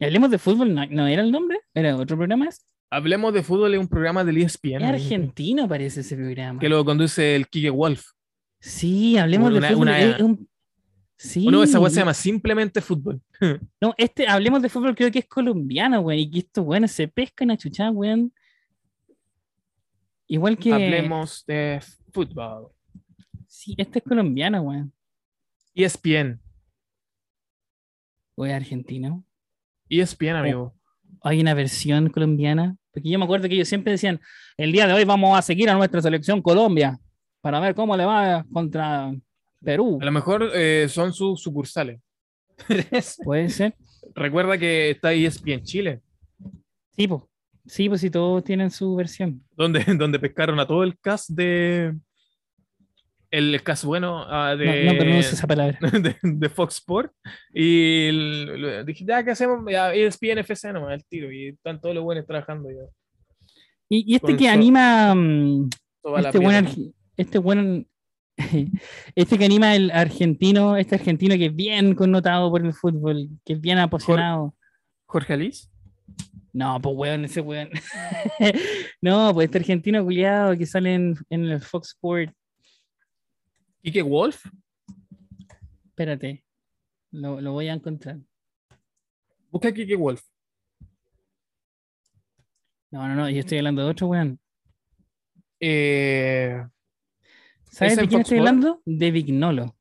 Hablemos de fútbol, ¿no, no era el nombre? ¿Era otro programa? Es Hablemos de fútbol, es un programa del ESPN. argentino, parece ese programa. Que lo conduce el Kike Wolf. Sí, hablemos Una- de fútbol. una- es un- Sí. O no, esa weá se llama simplemente fútbol. (laughs) No, este, hablemos de fútbol, creo que es colombiano, weón. Y que estos weones se pescan a chuchar, weón. Igual que. Hablemos de fútbol. Sí, este es colombiano, weón. ESPN. O es argentino. ESPN, amigo. Hay una versión colombiana. Porque yo me acuerdo que ellos siempre decían: el día de hoy vamos a seguir a nuestra selección Colombia para ver cómo le va contra Perú. A lo mejor eh, son sus sucursales. (laughs) Puede ser. Recuerda que está ESPN Chile, Sí, pues. Sí, pues si todos tienen su versión. donde, (laughs) donde pescaron a todo el cast de. El cast bueno ah, de, No, no pronuncio esa palabra. (laughs) de, de Fox Sport. Y el- dije, ya, ¿qué hacemos? Ya, E ESPN FC nomás, el tiro. Y están todos los buenos trabajando ya. Y, y este Con que anima. mm, la este buen, este buen (laughs) este que anima el argentino, este argentino que es bien connotado por el fútbol, que es bien apasionado. Jorge Alice. No, pues weón, ese weón. (laughs) no, pues este argentino culiado que sale en, en el Fox Sport. Kike Wolf. Espérate, lo, lo voy a encontrar. Busca Kike Wolf. No, no, no, yo estoy hablando de otro weón. Eh, ¿Sabes ¿Es de quién Fox estoy hablando? De Vignolo,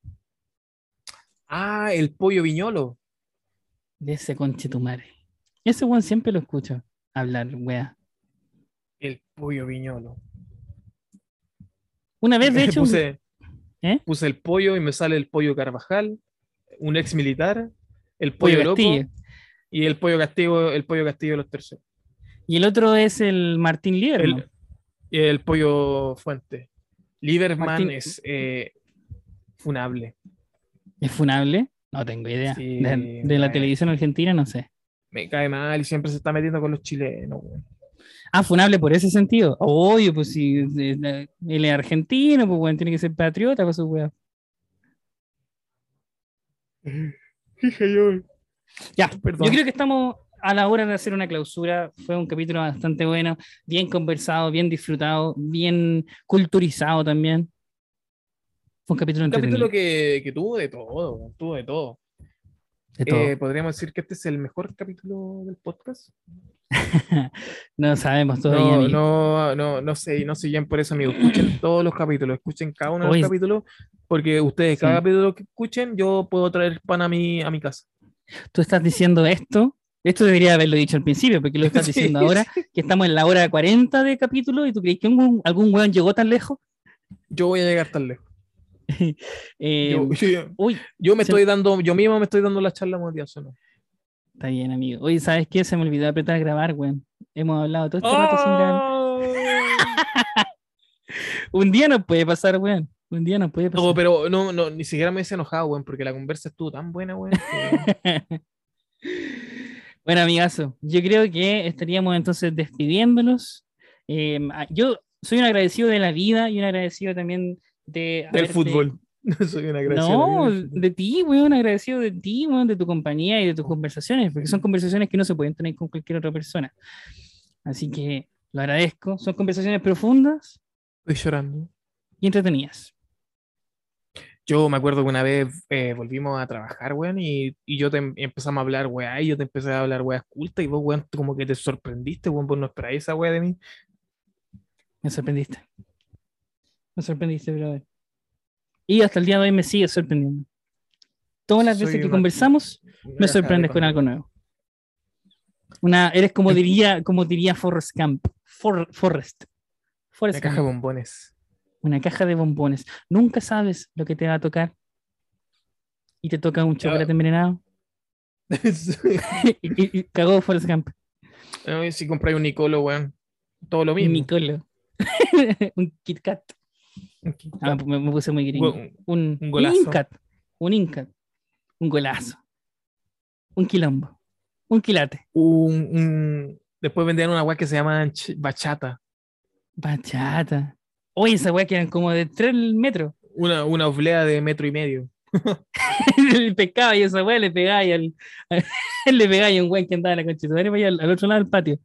ah, el pollo viñolo. de ese conchetumare. Ese weón siempre lo escucho hablar, wea. El pollo viñolo. Una vez, de (laughs) hecho, puse, ¿Eh? puse el pollo y me sale el pollo Carvajal, un ex militar, el pollo, Pollo loco Castillo. y el pollo Castillo, el pollo Castillo de los terceros. Y el otro es el Martín Lieberman. El, y el pollo Fuente. Lieberman Martín- es eh, funable. ¿Es funable? No tengo idea. Sí, de, de la televisión argentina, no sé. Me cae mal y siempre se está metiendo con los chilenos. weón. Ah, funable por ese sentido. Obvio, pues si él es argentino, pues bueno, tiene que ser patriota para su wea. Dije yo. Ya, Perdón. yo creo que estamos a la hora de hacer una clausura. Fue un capítulo bastante bueno, bien conversado, bien disfrutado, bien culturizado también. Fue un capítulo Un capítulo que, que tuvo de todo, tuvo de todo. de todo. Eh, Podríamos decir que este es el mejor capítulo del podcast. (laughs) no sabemos todavía. No, no, no, no sé, no sé bien por eso, amigo. Escuchen (clears throat) todos los capítulos, escuchen cada uno de los capítulos, porque ustedes, cada Sí. capítulo que escuchen, yo puedo traer pan a mi, a mi casa. Tú estás diciendo esto. Esto debería haberlo dicho al principio, porque lo (laughs) estás Sí, diciendo ahora, que estamos en la hora 40 de capítulo y tú crees que algún, algún weón llegó tan lejos. Yo voy a llegar tan lejos. (laughs) Eh, Yo, yo- uy, yo me se- estoy dando, yo mismo me estoy dando la charla motivacional. Está bien, amigo. Oye, ¿sabes qué? Se me olvidó apretar grabar, weón. Hemos hablado todo este rato sin grabar. (laughs) Un día nos puede pasar, weón. Un día nos puede pasar. No, pero no, no, ni siquiera me hice enojado, weón, porque la conversa estuvo tan buena, weón. que- (laughs) bueno, amigazo, yo creo que estaríamos entonces despidiéndonos. Eh, yo soy un agradecido de la vida y un agradecido también de... del haberte- fútbol. (laughs) Soy una gracia. No, de ti, weón, agradecido de ti, weón, de tu compañía y de tus conversaciones, porque son conversaciones que no se pueden tener con cualquier otra persona. Así que lo agradezco. Son conversaciones profundas Estoy llorando. y entretenidas. Yo me acuerdo que una vez eh, volvimos a trabajar, weón, y, y yo te em- empezamos a hablar, weá, y yo te empecé a hablar, weá, culta, y vos, weón, como que te sorprendiste, weón, vos no esperáis esa weá de mí. Me sorprendiste. Me sorprendiste, brother. Y hasta el día de hoy me sigue sorprendiendo. Todas las Soy veces que conversamos, me sorprendes con algo nuevo. Una, eres como diría, como diría Forrest Camp. For- Forrest. Forrest Una caja de bombones. Una caja de bombones. Nunca sabes lo que te va a tocar. Y te toca un chocolate envenenado. (laughs) (laughs) y, y- y cagó Forrest Camp. Si compráis un Nicolo, weón, todo lo mismo. Nicolo. (laughs) un Kit Kat. Ah, me, me puse muy gringo. Un- Un, un golazo. Incat. Un Incat. Un golazo. Un quilombo. Un quilate. un, un- Después vendían una weá que se llama ch- bachata. Bachata. Oye, esa weá que eran como de 3 metros. Una, una oblea de metro y medio. (laughs) el pescaba y esa weá le pegaba y al, (laughs) le pegaba y un weón que andaba en la su madre, al, al otro lado del patio.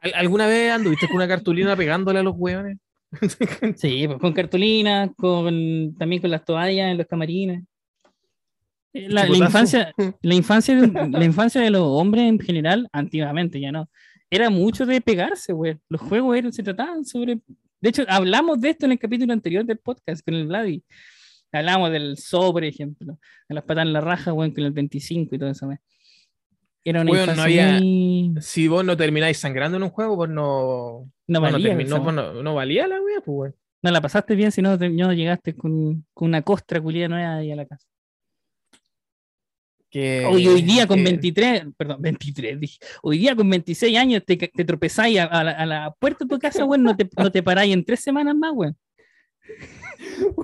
¿Al- ¿Alguna vez anduviste con una cartulina pegándole a los hueones? (laughs) Sí, pues, con cartulina, con, también con las toallas en los camarines. Eh, La, infancia, (laughs) la, infancia de, la infancia de los hombres en general, antiguamente ya no, era mucho de pegarse, güey. Los juegos eran, se trataban sobre... De hecho, hablamos de esto en el capítulo anterior del podcast con el Vladi. Hablamos del zoo, por ejemplo, de las patas en la raja, güey, con el 25 y todo eso, güey. Era una Weón, no infancia había- muy- Si vos no termináis sangrando en un juego, pues no. No valía, pues no, no valía la wea, pues. No la pasaste bien si no, te- no llegaste con, con una costra culiada nueva ahí a la casa. Que, Hoy, hoy día con que- 23, perdón, 23, dije, hoy día con 26 años te, te tropezáis a, a la, a la puerta de tu casa, güey, no te, no te paráis en tres semanas más, güey. (laughs)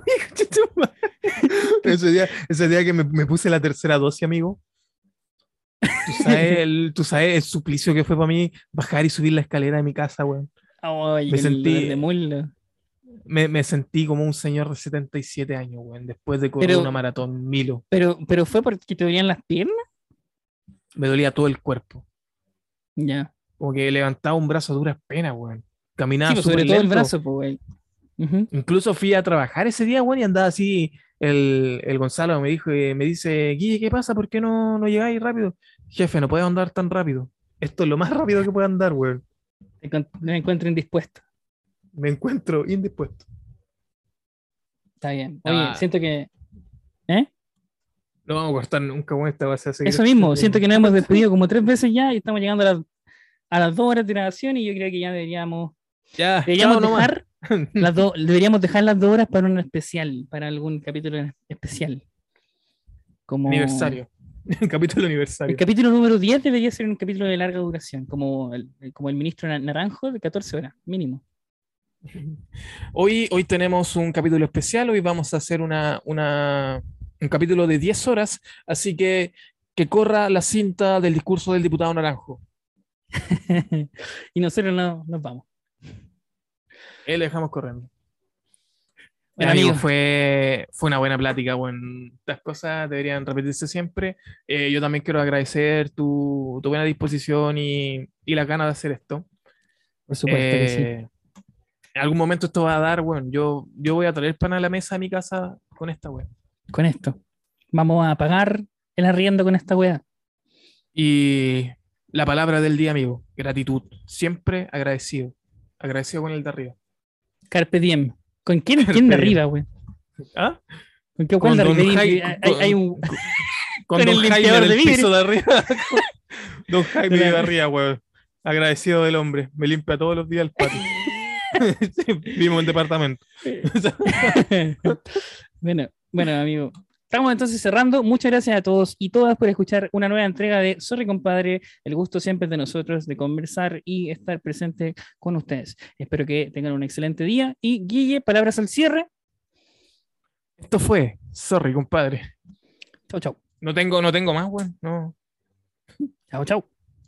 (laughs) Ese, día, ese día que me, me puse la tercera dosis, amigo. Tú sabes, el, tú sabes el suplicio que fue para mí bajar y subir la escalera de mi casa, weón. Me sentí- de. Me, me sentí como un señor de 77 años, weón, después de correr Pero- una maratón Milo. Pero, pero fue porque te dolían las piernas. Me dolía todo el cuerpo. Ya. Como que levantaba un brazo a duras penas, weón. Sí, Caminaba pues, sobre todo el brazo, pues, güey. Ujú. Incluso fui a trabajar ese día, weón, y andaba así. El, el Gonzalo me dijo, eh, me dice, Guille, ¿qué pasa? ¿Por qué no, no llegáis rápido? Jefe, no puedo andar tan rápido. Esto es lo más rápido que puedo andar, weón. Me encuentro indispuesto. Me encuentro indispuesto. Está bien. Ah. siento que. ¿Eh? No vamos a cortar nunca, weón, esta a seguir. Eso mismo, siento que nos hemos despedido como tres veces ya y estamos llegando a las, a las dos horas de grabación y yo creo que ya deberíamos, Ya, deberíamos chao nomás. Las do- (laughs) deberíamos dejar las dos horas para un especial, para algún capítulo especial. Como Aniversario. (laughs) capítulo El aniversario. capítulo número 10 debería ser un capítulo de larga duración, como el, como el ministro Na- Naranjo de 14 horas, mínimo. (laughs) Hoy, hoy tenemos un capítulo especial, hoy vamos a hacer una, una, un capítulo de 10 horas, así que que corra la cinta del discurso del diputado Naranjo. y nosotros no, nos vamos. Él le dejamos corriendo. Bueno, Amigo, fue, fue una buena plática. Bueno, estas cosas deberían repetirse siempre. Eh, yo también quiero agradecer tu, tu buena disposición y, y la ganas de hacer esto. por supuesto que sí. Eh, En algún momento esto va a dar, bueno, yo, yo voy a traer pan a la mesa a mi casa con esta web. Con esto. Vamos a pagar el arriendo con esta weá. Y la palabra del día, amigo, gratitud. Siempre agradecido. Agradecido con el de arriba. Carpe diem. ¿Con quién, Carpe quién de arriba, güey? ¿Ah? ¿Con qué cuál de arriba? Hay, hay- hay un, Con, (laughs) Con don el Jaime limpiador del de piso de arriba. (laughs) don Jaime De arriba, weón. Agradecido del hombre. Me limpia todos los días el patio. (laughs) Sí, Vivimos en departamento. bueno, bueno, amigo. Estamos entonces cerrando. Muchas gracias a todos y todas por escuchar una nueva entrega de Sorry, compadre. El gusto siempre es de nosotros de conversar y estar presente con ustedes. Espero que tengan un excelente día. Y Guille, palabras al cierre. Esto fue. Sorry, compadre. Chau, chau. No tengo, no tengo más, weón. No. Chau, chau.